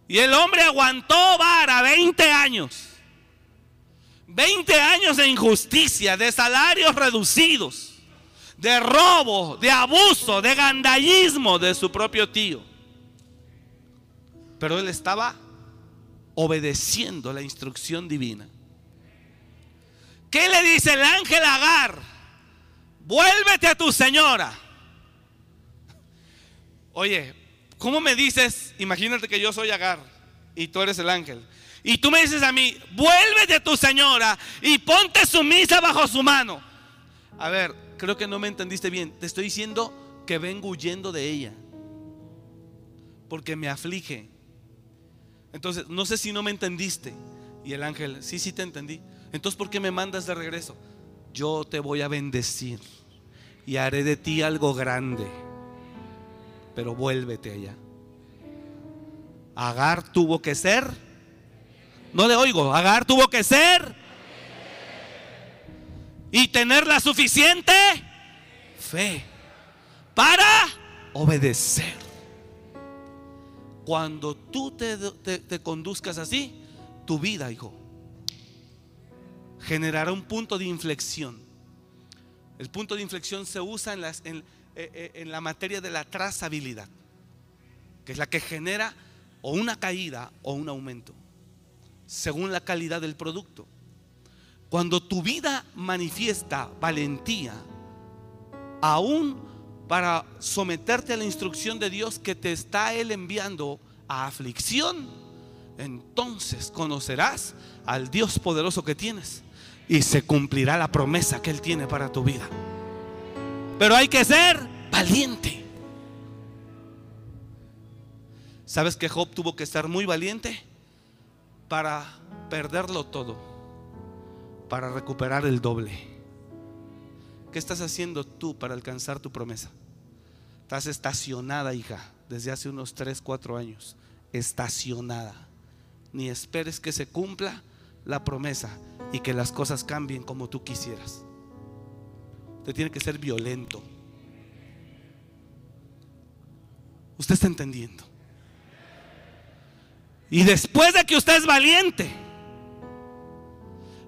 Y el hombre aguantó vara 20 años. 20 años de injusticia, de salarios reducidos, de robo, de abuso, de gandallismo de su propio tío. Pero él estaba obedeciendo la instrucción divina. ¿Qué le dice el ángel Agar? Vuélvete a tu señora. Oye, ¿cómo me dices? Imagínate que yo soy Agar y tú eres el ángel. Y tú me dices a mí, vuélvete a tu señora y ponte sumisa bajo su mano. A ver, creo que no me entendiste bien. Te estoy diciendo que vengo huyendo de ella. Porque me aflige. Entonces, no sé si no me entendiste. Y el ángel, sí, sí te entendí. Entonces, ¿por qué me mandas de regreso? Yo te voy a bendecir y haré de ti algo grande. Pero vuélvete allá. Agar tuvo que ser. No le oigo. Agar tuvo que ser y tener la suficiente fe para obedecer. Cuando tú te, conduzcas así, tu vida, hijo, generará un punto de inflexión. El punto de inflexión se usa en, eh, eh, en la materia de la trazabilidad, que es la que genera o una caída o un aumento, según la calidad del producto. Cuando tu vida manifiesta valentía, aún para someterte a la instrucción de Dios que te está Él enviando a aflicción, entonces conocerás al Dios poderoso que tienes y se cumplirá la promesa que Él tiene para tu vida. Pero hay que ser valiente. ¿Sabes que Job tuvo que estar muy valiente para perderlo todo? para recuperar el doble. ¿Qué estás haciendo tú para alcanzar tu promesa? Estás estacionada, hija, desde hace unos 3, 4 años. Estacionada. Ni esperes que se cumpla la promesa y que las cosas cambien como tú quisieras. Usted tiene que ser violento. Usted está entendiendo. Y después de que usted es valiente,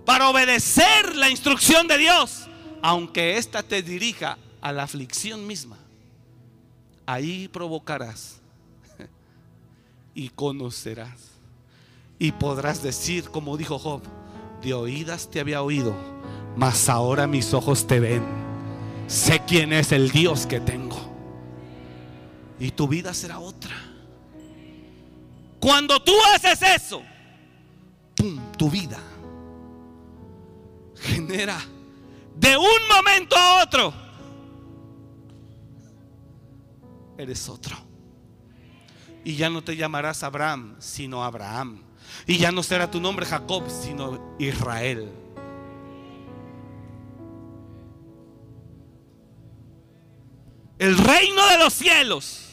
para obedecer la instrucción de Dios, aunque ésta te dirija a la aflicción misma. Ahí provocarás y conocerás y podrás decir, como dijo Job, de oídas te había oído, mas ahora mis ojos te ven. Sé quién es el Dios que tengo. Y tu vida será otra. Cuando tú haces eso, tu vida genera de un momento a otro, eres otro. Y ya no te llamarás Abraham, sino Abraham. Y ya no será tu nombre Jacob, sino Israel. El reino de los cielos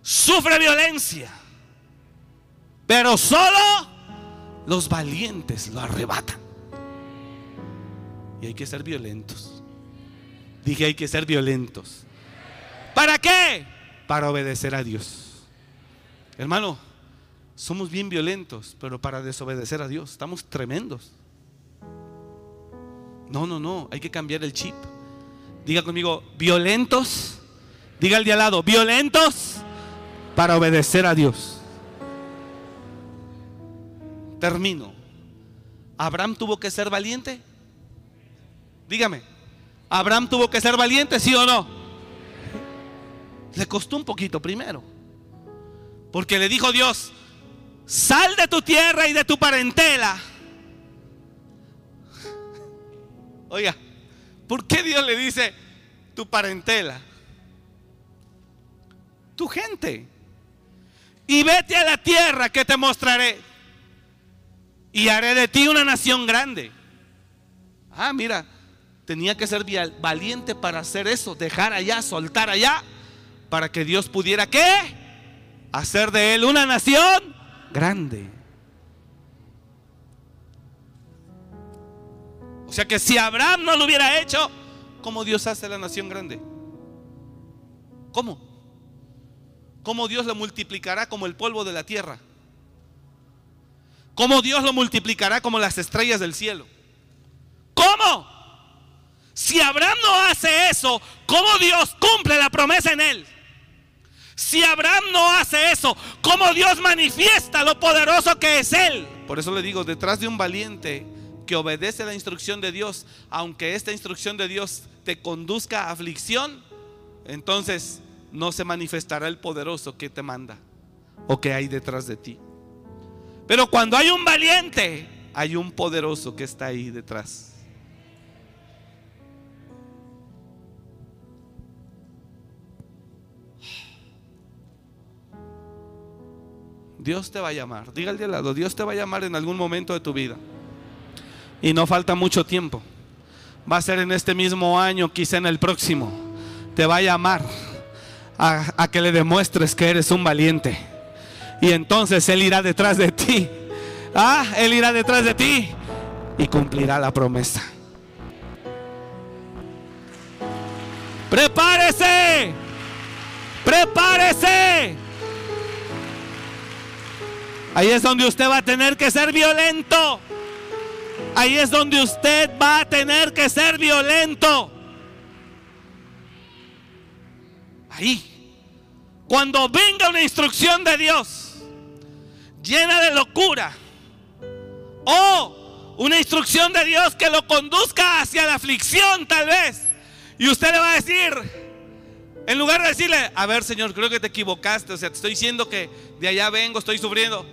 sufre violencia, pero solo los valientes lo arrebatan. Y hay que ser violentos. Dije, hay que ser violentos. ¿Para qué? Para obedecer a Dios. Hermano, somos bien violentos, pero para desobedecer a Dios estamos tremendos. No, no, no, hay que cambiar el chip. Diga conmigo, violentos. Diga al de al lado, violentos para obedecer a Dios. Termino. ¿Abraham tuvo que ser valiente? Dígame, ¿Abraham tuvo que ser valiente, sí o no? Le costó un poquito primero. Porque le dijo Dios, sal de tu tierra y de tu parentela. Oiga, ¿por qué Dios le dice tu parentela? Tu gente. Y vete a la tierra que te mostraré. Y haré de ti una nación grande. Ah, mira, tenía que ser valiente para hacer eso, dejar allá, soltar allá, para que Dios pudiera qué? Hacer de él una nación grande. O sea que si Abraham no lo hubiera hecho, ¿cómo Dios hace la nación grande? ¿Cómo? ¿Cómo Dios lo multiplicará como el polvo de la tierra? ¿Cómo Dios lo multiplicará como las estrellas del cielo? ¿Cómo? Si Abraham no hace eso, ¿cómo Dios cumple la promesa en él? Si Abraham no hace eso, ¿cómo Dios manifiesta lo poderoso que es él? Por eso le digo, detrás de un valiente que obedece la instrucción de Dios, aunque esta instrucción de Dios te conduzca a aflicción, entonces no se manifestará el poderoso que te manda o que hay detrás de ti. Pero cuando hay un valiente, hay un poderoso que está ahí detrás. Dios te va a llamar. Diga al de lado, Dios te va a llamar en algún momento de tu vida. Y no falta mucho tiempo. Va a ser en este mismo año, quizá en el próximo. Te va a llamar a, que le demuestres que eres un valiente. Y entonces Él irá detrás de ti. Ah, Él irá detrás de ti y cumplirá la promesa. Prepárese. Prepárese. Ahí es donde usted va a tener que ser violento. Ahí es donde usted va a tener que ser violento. Ahí. Cuando venga una instrucción de Dios llena de locura o una instrucción de Dios que lo conduzca hacia la aflicción tal vez. Y usted le va a decir, en lugar de decirle, a ver Señor, creo que te equivocaste, o sea, te estoy diciendo que de allá vengo, estoy sufriendo,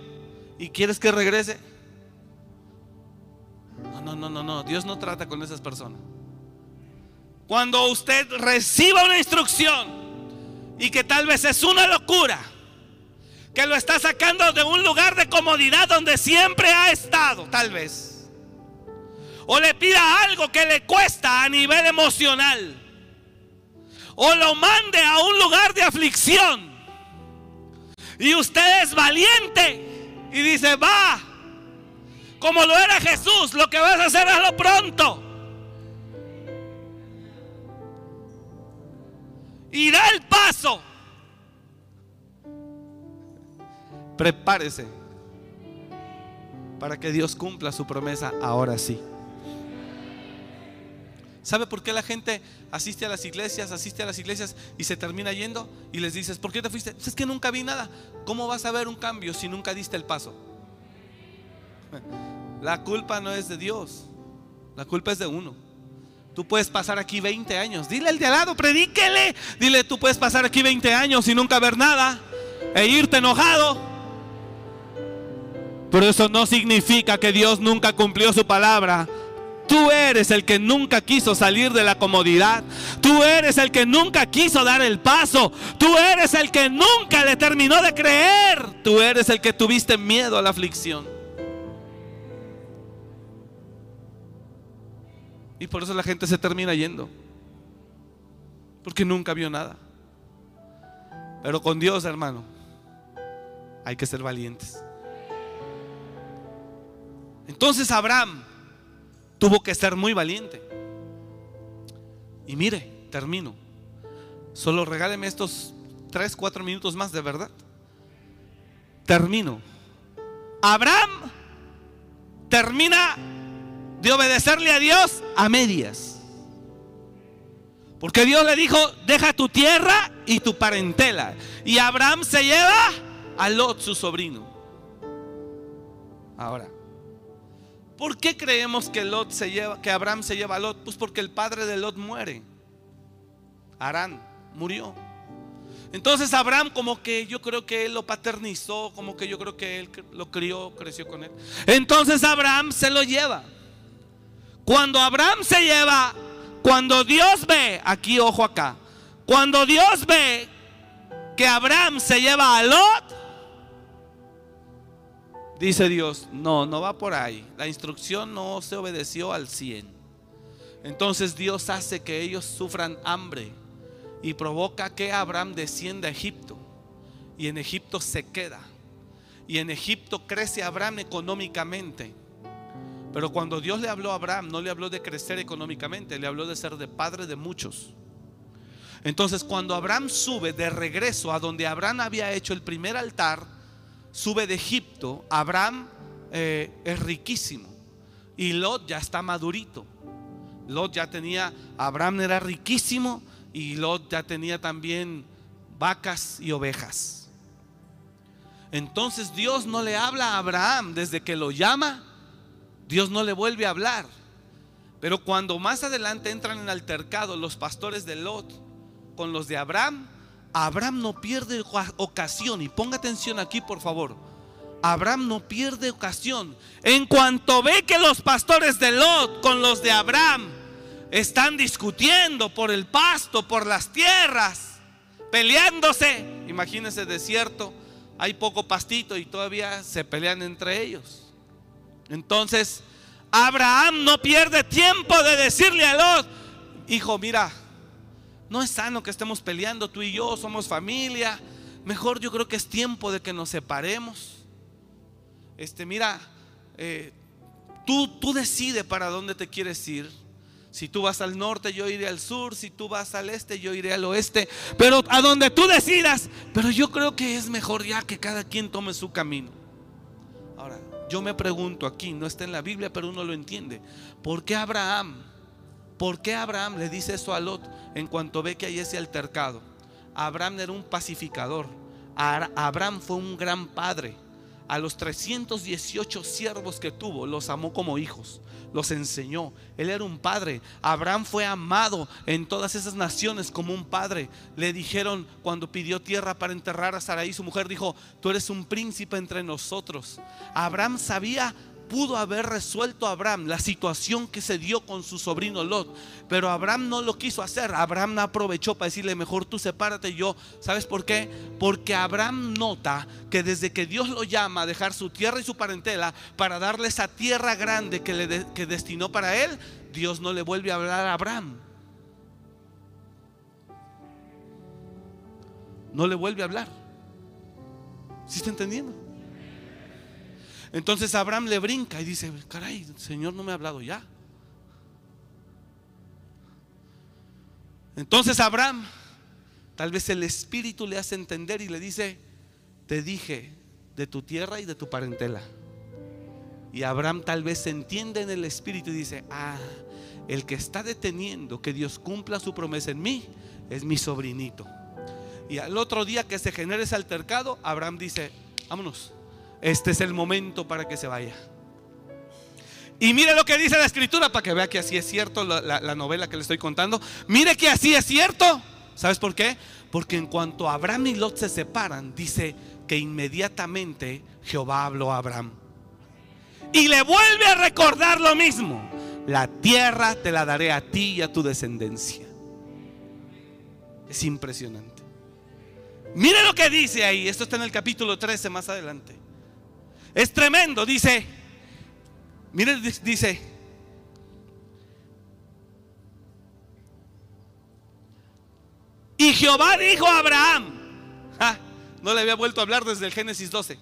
y quieres que regrese. No, no, no, no, Dios no trata con esas personas. Cuando usted reciba una instrucción y que tal vez es una locura, que lo está sacando de un lugar de comodidad donde siempre ha estado, tal vez. O le pida algo que le cuesta a nivel emocional. O lo mande a un lugar de aflicción. Y usted es valiente y dice, va, como lo era Jesús, lo que vas a hacer es lo pronto. Y da el paso. Prepárese para que Dios cumpla su promesa ahora sí. ¿Sabe por qué la gente asiste a las iglesias, asiste a las iglesias y se termina yendo? Y les dices, ¿por qué te fuiste? Es que nunca vi nada. ¿Cómo vas a ver un cambio si nunca diste el paso? La culpa no es de Dios, la culpa es de uno. Tú puedes pasar aquí 20 años. Dile al de al lado, predíquele. Dile, tú puedes pasar aquí 20 años y nunca ver nada e irte enojado. Pero eso no significa que Dios nunca cumplió su palabra. Tú eres el que nunca quiso salir de la comodidad. Tú eres el que nunca quiso dar el paso. Tú eres el que nunca le terminó de creer. Tú eres el que tuviste miedo a la aflicción. Y por eso la gente se termina yendo. Porque nunca vio nada. Pero con Dios, hermano, hay que ser valientes. Entonces Abraham tuvo que ser muy valiente. Y mire, termino. Solo regáleme estos 3, 4 minutos más de verdad. Termino. Abraham termina de obedecerle a Dios a medias. Porque Dios le dijo, deja tu tierra y tu parentela. Y Abraham se lleva a Lot, su sobrino. Ahora, ¿por qué creemos que Lot se lleva, que Abraham se lleva a Lot? Pues porque el padre de Lot muere. Arán murió. Entonces Abraham como que yo creo que él lo paternizó, como que yo creo que él lo crió, creció con él. Entonces Abraham se lo lleva. Cuando Abraham se lleva, cuando Dios ve, aquí ojo acá, cuando Dios ve que Abraham se lleva a Lot, dice Dios, no, no va por ahí. La instrucción no se obedeció al 100. Entonces Dios hace que ellos sufran hambre y provoca que Abraham descienda a Egipto. Y en Egipto se queda. Y en Egipto crece Abraham económicamente. Pero cuando Dios le habló a Abraham, no le habló de crecer económicamente, le habló de ser de padre de muchos. Entonces cuando Abraham sube de regreso a donde Abraham había hecho el primer altar, sube de Egipto, Abraham eh, es riquísimo y Lot ya está madurito. Lot ya tenía, Abraham era riquísimo y Lot ya tenía también vacas y ovejas. Entonces Dios no le habla a Abraham desde que lo llama, Dios no le vuelve a hablar. Pero cuando más adelante entran en altercado los pastores de Lot con los de Abraham, Abraham no pierde ocasión. Y ponga atención aquí, por favor. Abraham no pierde ocasión. En cuanto ve que los pastores de Lot con los de Abraham están discutiendo por el pasto, por las tierras, peleándose. Imagínense desierto, hay poco pastito y todavía se pelean entre ellos. Entonces, Abraham no pierde tiempo de decirle a Lot, hijo, mira, no es sano que estemos peleando tú y yo, somos familia. Mejor yo creo que es tiempo de que nos separemos. Este, mira, eh, tú, tú decides para dónde te quieres ir. Si tú vas al norte, yo iré al sur. Si tú vas al este, yo iré al oeste. Pero a donde tú decidas. Pero yo creo que es mejor ya que cada quien tome su camino. Ahora, yo me pregunto aquí, no está en la Biblia, pero uno lo entiende. ¿Por qué Abraham? ¿Por qué Abraham le dice eso a Lot en cuanto ve que hay ese altercado? Abraham era un pacificador. Abraham fue un gran padre. A los 318 siervos que tuvo, los amó como hijos, los enseñó. Él era un padre. Abraham fue amado en todas esas naciones como un padre. Le dijeron cuando pidió tierra para enterrar a Sarai, su mujer dijo, tú eres un príncipe entre nosotros. Abraham sabía pudo haber resuelto Abraham la situación que se dio con su sobrino Lot, pero Abraham no lo quiso hacer. Abraham aprovechó para decirle, mejor tú sepárate yo. ¿Sabes por qué? Porque Abraham nota que desde que Dios lo llama a dejar su tierra y su parentela para darle esa tierra grande que, le que destinó para él, Dios no le vuelve a hablar a Abraham. No le vuelve a hablar. ¿Sí está entendiendo? Entonces Abraham le brinca y dice, caray, el Señor no me ha hablado ya. Entonces Abraham, tal vez el Espíritu le hace entender y le dice, te dije de tu tierra y de tu parentela. Y Abraham tal vez entiende en el Espíritu y dice, ah, el que está deteniendo que Dios cumpla su promesa en mí es mi sobrinito. Y al otro día que se genere ese altercado, Abraham dice, vámonos, este es el momento para que se vaya. Y mire lo que dice la escritura para que vea que así es cierto la, novela que le estoy contando. Mire que así es cierto. ¿Sabes por qué? Porque en cuanto Abraham y Lot se separan, dice que inmediatamente Jehová habló a Abraham. Y le vuelve a recordar lo mismo. La tierra te la daré a ti y a tu descendencia. Es impresionante. Mire lo que dice ahí. Esto está en el capítulo 13 más adelante. Es tremendo, dice. Mire, dice. Y Jehová dijo a Abraham. no le había vuelto a hablar desde el Génesis 12.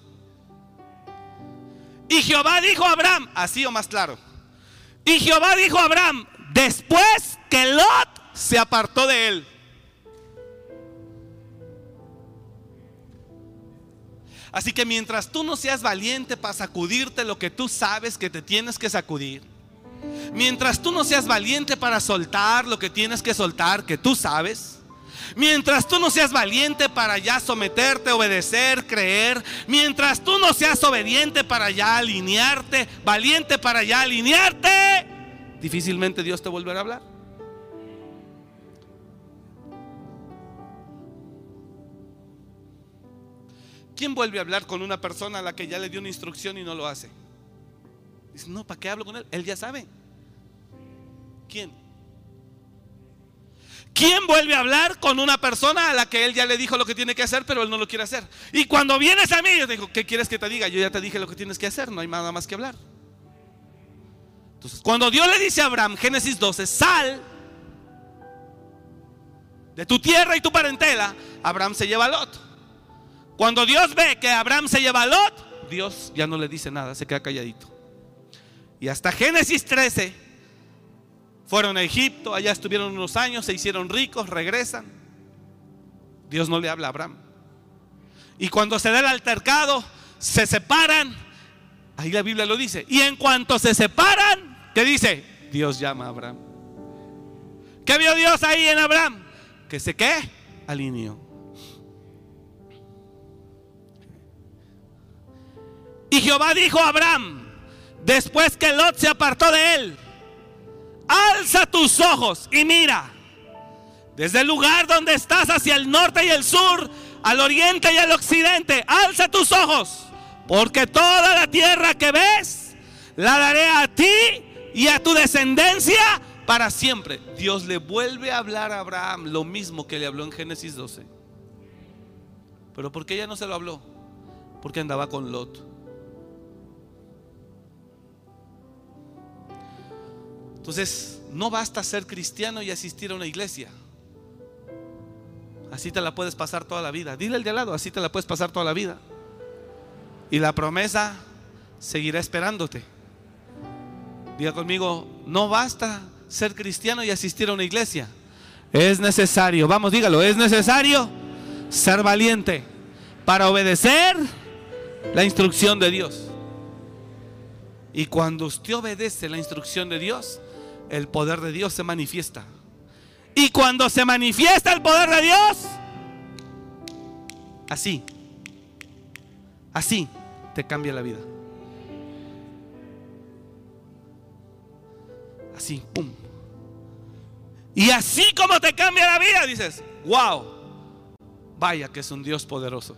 Y Jehová dijo a Abraham, así o más claro. Y Jehová dijo a Abraham, después que Lot se apartó de él. Así que mientras tú no seas valiente para sacudirte lo que tú sabes que te tienes que sacudir, mientras tú no seas valiente para soltar lo que tienes que soltar, que tú sabes, Mientras tú no seas valiente para ya someterte, obedecer, creer. Mientras tú no seas obediente para ya alinearte, valiente para ya alinearte, difícilmente Dios te volverá a hablar. ¿Quién vuelve a hablar con una persona a la que ya le dio una instrucción y no lo hace? Dice, no, ¿para qué hablo con él? Él ya sabe. ¿Quién? ¿Quién vuelve a hablar con una persona a la que él ya le dijo lo que tiene que hacer, pero él no lo quiere hacer? Y cuando vienes a mí, yo digo, ¿qué quieres que te diga? Yo ya te dije lo que tienes que hacer, no hay nada más que hablar. Entonces, cuando Dios le dice a Abraham, Génesis 12, sal de tu tierra y tu parentela, Abraham se lleva a Lot. Cuando Dios ve que Abraham se lleva a Lot, Dios ya no le dice nada, se queda calladito. Y hasta Génesis 13 fueron a Egipto, allá estuvieron unos años, se hicieron ricos, regresan. Dios no le habla a Abraham. Y cuando se da el altercado, se separan. Ahí la Biblia lo dice. Y en cuanto se separan, ¿qué dice? Dios llama a Abraham. ¿Qué vio Dios ahí en Abraham? Que se qué? Alineó. Y Jehová dijo a Abraham, después que Lot se apartó de él, alza tus ojos y mira, desde el lugar donde estás hacia el norte y el sur, al oriente y al occidente, alza tus ojos, porque toda la tierra que ves, la daré a ti y a tu descendencia para siempre. Dios le vuelve a hablar a Abraham lo mismo que le habló en Génesis 12. Pero ¿por qué ella no se lo habló? Porque andaba con Lot. Entonces, no basta ser cristiano y asistir a una iglesia. Así te la puedes pasar toda la vida. Dile al de al lado, así te la puedes pasar toda la vida. Y la promesa seguirá esperándote. Diga conmigo, no basta ser cristiano y asistir a una iglesia. Es necesario, vamos, dígalo, es necesario ser valiente para obedecer la instrucción de Dios. Y cuando usted obedece la instrucción de Dios, el poder de Dios se manifiesta. Y cuando se manifiesta el poder de Dios, así, así te cambia la vida. Así, pum. Y así como te cambia la vida, dices, wow, vaya que es un Dios poderoso.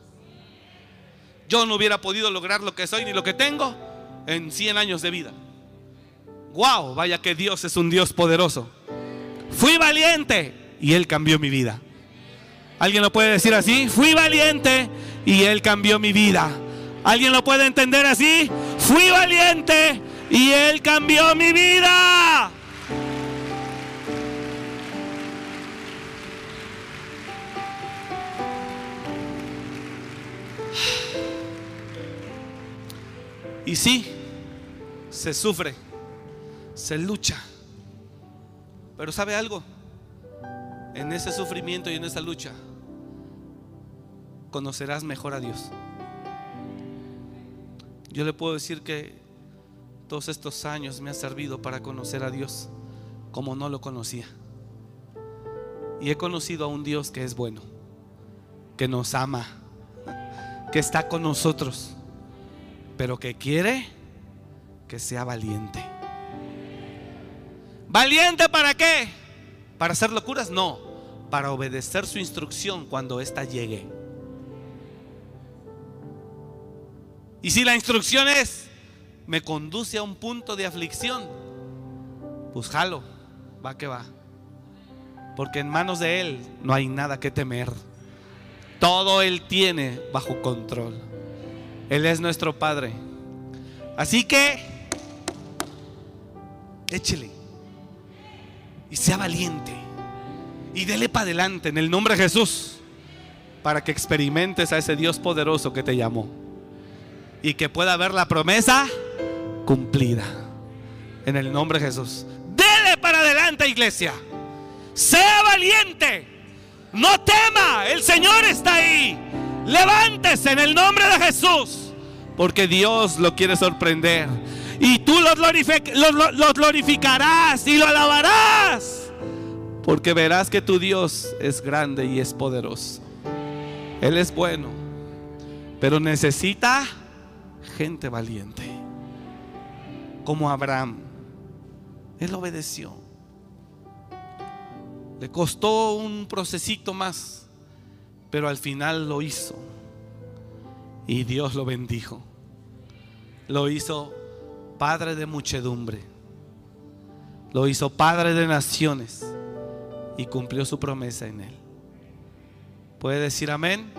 Yo no hubiera podido lograr lo que soy ni lo que tengo en 100 años de vida. Wow, vaya que Dios es un Dios poderoso. Fui valiente y Él cambió mi vida. ¿Alguien lo puede decir así? Fui valiente y Él cambió mi vida. ¿Alguien lo puede entender así? Fui valiente y Él cambió mi vida. Y sí, se sufre, se lucha. Pero ¿sabe algo? En ese sufrimiento y en esa lucha, conocerás mejor a Dios. Yo le puedo decir que todos estos años me ha servido para conocer a Dios como no lo conocía. Y he conocido a un Dios que es bueno, que nos ama, que está con nosotros pero que quiere que sea valiente. ¿Valiente para qué? ¿Para hacer locuras? No, para obedecer su instrucción cuando ésta llegue. Y si la instrucción es, me conduce a un punto de aflicción, pues jalo, va que va. Porque en manos de Él no hay nada que temer. Todo Él tiene bajo control. Él es nuestro Padre. Así que, échele. Y sea valiente. Y dele para adelante en el nombre de Jesús. Para que experimentes a ese Dios poderoso que te llamó. Y que pueda ver la promesa cumplida. En el nombre de Jesús. Dele para adelante, iglesia. Sea valiente. No tema. El Señor está ahí. Levántese en el nombre de Jesús, porque Dios lo quiere sorprender. Y tú lo, glorificarás y lo alabarás, porque verás que tu Dios es grande y es poderoso. Él es bueno, pero necesita gente valiente, como Abraham. Él obedeció. Le costó un procesito más pero al final lo hizo. Y Dios lo bendijo. Lo hizo Padre de muchedumbre. Lo hizo Padre de naciones. Y cumplió su promesa en él. ¿Puede decir amén?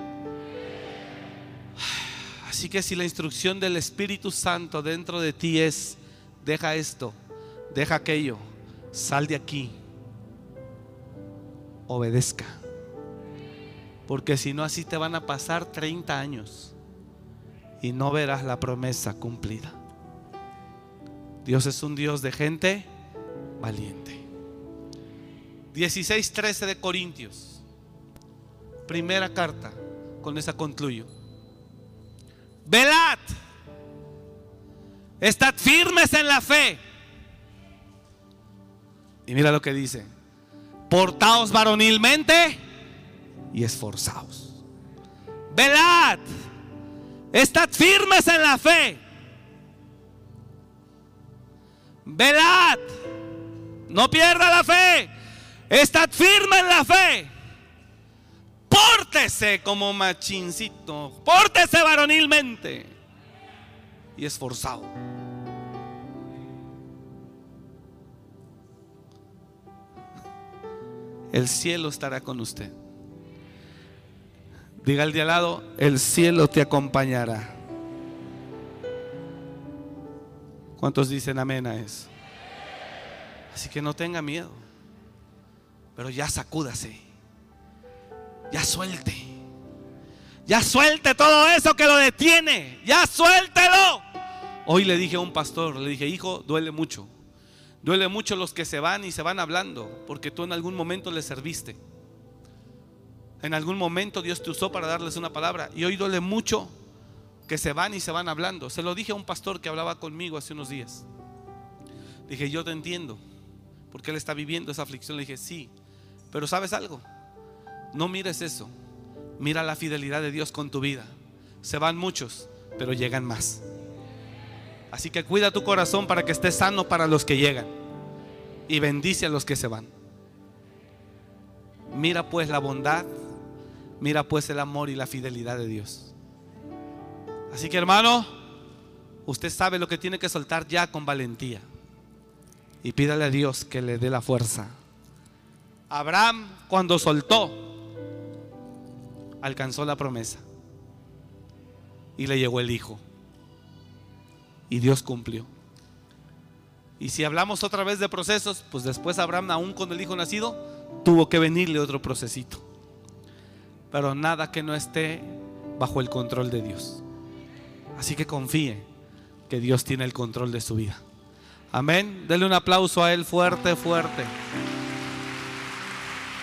Así que si la instrucción del Espíritu Santo dentro de ti es, deja esto, deja aquello, sal de aquí, obedezca. Porque si no, así te van a pasar 30 años y no verás la promesa cumplida. Dios es un Dios de gente valiente. 16:13 de Corintios. Primera carta. Con esa concluyo. Velad. Estad firmes en la fe. Y mira lo que dice. Portaos varonilmente y esforzaos. Velad. Estad firmes en la fe. Velad. No pierda la fe. Estad firme en la fe. Pórtese como machincito. Pórtese varonilmente. Y esforzado. El cielo estará con usted. Diga al de al lado, el cielo te acompañará. ¿Cuántos dicen amén a eso? Así que no tenga miedo. Pero ya sacúdase. Ya suelte. Ya suelte todo eso que lo detiene. Ya suéltelo. Hoy le dije a un pastor, le dije, hijo, duele mucho. Duele mucho los que se van y se van hablando, porque tú en algún momento les serviste. En algún momento Dios te usó para darles una palabra. Y hoy duele mucho que se van y se van hablando. Se lo dije a un pastor que hablaba conmigo hace unos días. Dije, yo te entiendo, porque él está viviendo esa aflicción. Le dije, sí, pero ¿sabes algo? No mires eso. Mira la fidelidad de Dios con tu vida. Se van muchos, pero llegan más. Así que cuida tu corazón para que esté sano para los que llegan. Y bendice a los que se van. Mira pues la bondad, mira pues el amor y la fidelidad de Dios. Así que hermano, usted sabe lo que tiene que soltar ya con valentía. Y pídale a Dios que le dé la fuerza. Abraham cuando soltó, alcanzó la promesa. Y le llegó el hijo. Y Dios cumplió. Y si hablamos otra vez de procesos, pues después Abraham, aún con el hijo nacido, tuvo que venirle otro procesito. Pero nada que no esté bajo el control de Dios. Así que confíe que Dios tiene el control de su vida. Amén. Dele un aplauso a Él fuerte, fuerte.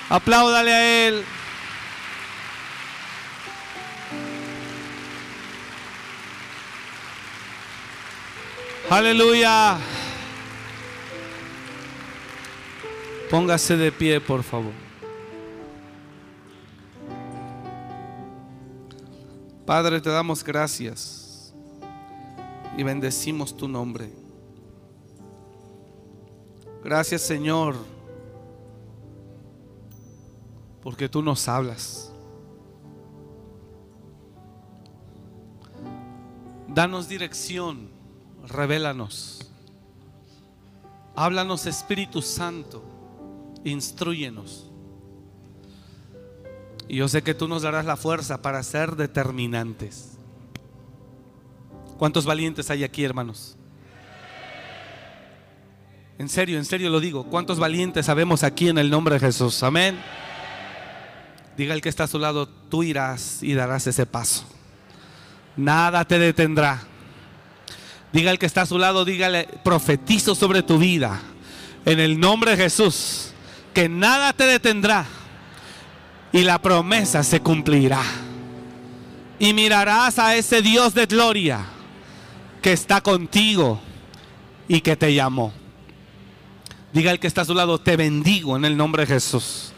Apláudale a Él. Aleluya. Póngase de pie, por favor. Padre, te damos gracias y bendecimos tu nombre. Gracias, Señor, porque tú nos hablas. Danos dirección, revélanos. Háblanos, Espíritu Santo, instruyenos. Y yo sé que tú nos darás la fuerza para ser determinantes. ¿Cuántos valientes hay aquí, hermanos? En serio, en serio lo digo. ¿Cuántos valientes sabemos aquí en el nombre de Jesús? Amén. Diga el que está a su lado, tú irás y darás ese paso. Nada te detendrá. Diga el que está a su lado, dígale, profetizo sobre tu vida. En el nombre de Jesús, que nada te detendrá. Y la promesa se cumplirá. Y mirarás a ese Dios de gloria que está contigo y que te llamó. Diga el que está a su lado, te bendigo en el nombre de Jesús.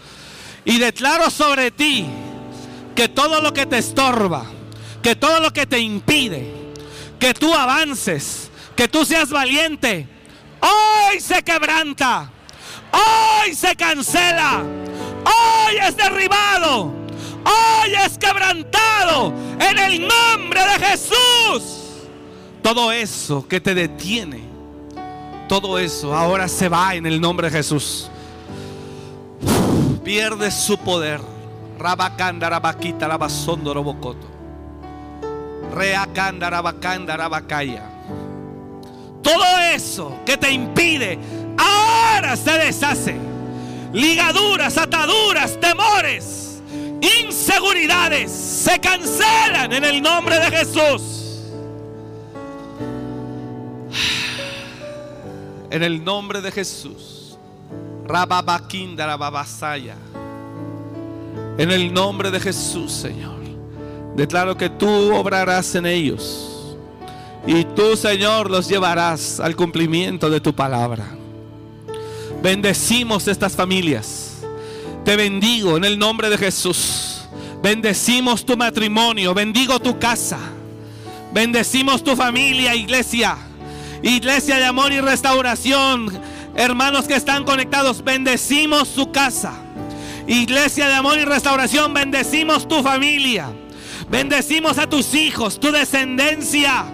Y declaro sobre ti que todo lo que te estorba, que todo lo que te impide, que tú avances, que tú seas valiente, hoy se quebranta, hoy se cancela, hoy es derribado, hoy es quebrantado en el nombre de Jesús. Todo eso que te detiene, todo eso ahora se va en el nombre de Jesús. Pierde su poder. Rabacanda, rabaquita, rabasondo, robocoto. Reacanda, rabacanda, rabacaya. Todo eso que te impide, ahora se deshace. Ligaduras, ataduras, temores, inseguridades se cancelan en el nombre de Jesús. En el nombre de Jesús. Rababakinda, rababasaya. En el nombre de Jesús, Señor. Declaro que tú obrarás en ellos. Y tú, Señor, los llevarás al cumplimiento de tu palabra. Bendecimos estas familias. Te bendigo en el nombre de Jesús. Bendecimos tu matrimonio, bendigo tu casa. Bendecimos tu familia, iglesia. Iglesia de amor y restauración. Hermanos que están conectados, bendecimos su casa. Iglesia de amor y restauración, bendecimos tu familia. Bendecimos a tus hijos, tu descendencia.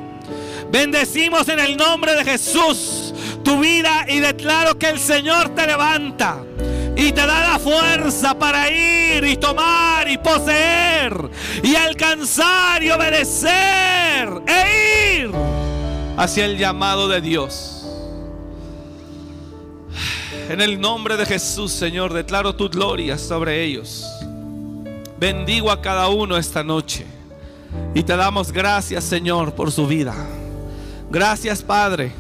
Bendecimos en el nombre de Jesús tu vida y declaro que el Señor te levanta y te da la fuerza para ir y tomar y poseer y alcanzar y obedecer e ir hacia el llamado de Dios. En el nombre de Jesús, Señor, declaro tu gloria sobre ellos. Bendigo a cada uno esta noche y te damos gracias, Señor, por su vida. Gracias, Padre,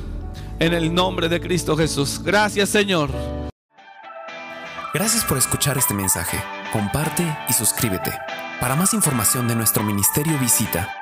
en el nombre de Cristo Jesús. Gracias, Señor. Gracias por escuchar este mensaje. Comparte y suscríbete. Para más información de nuestro ministerio visita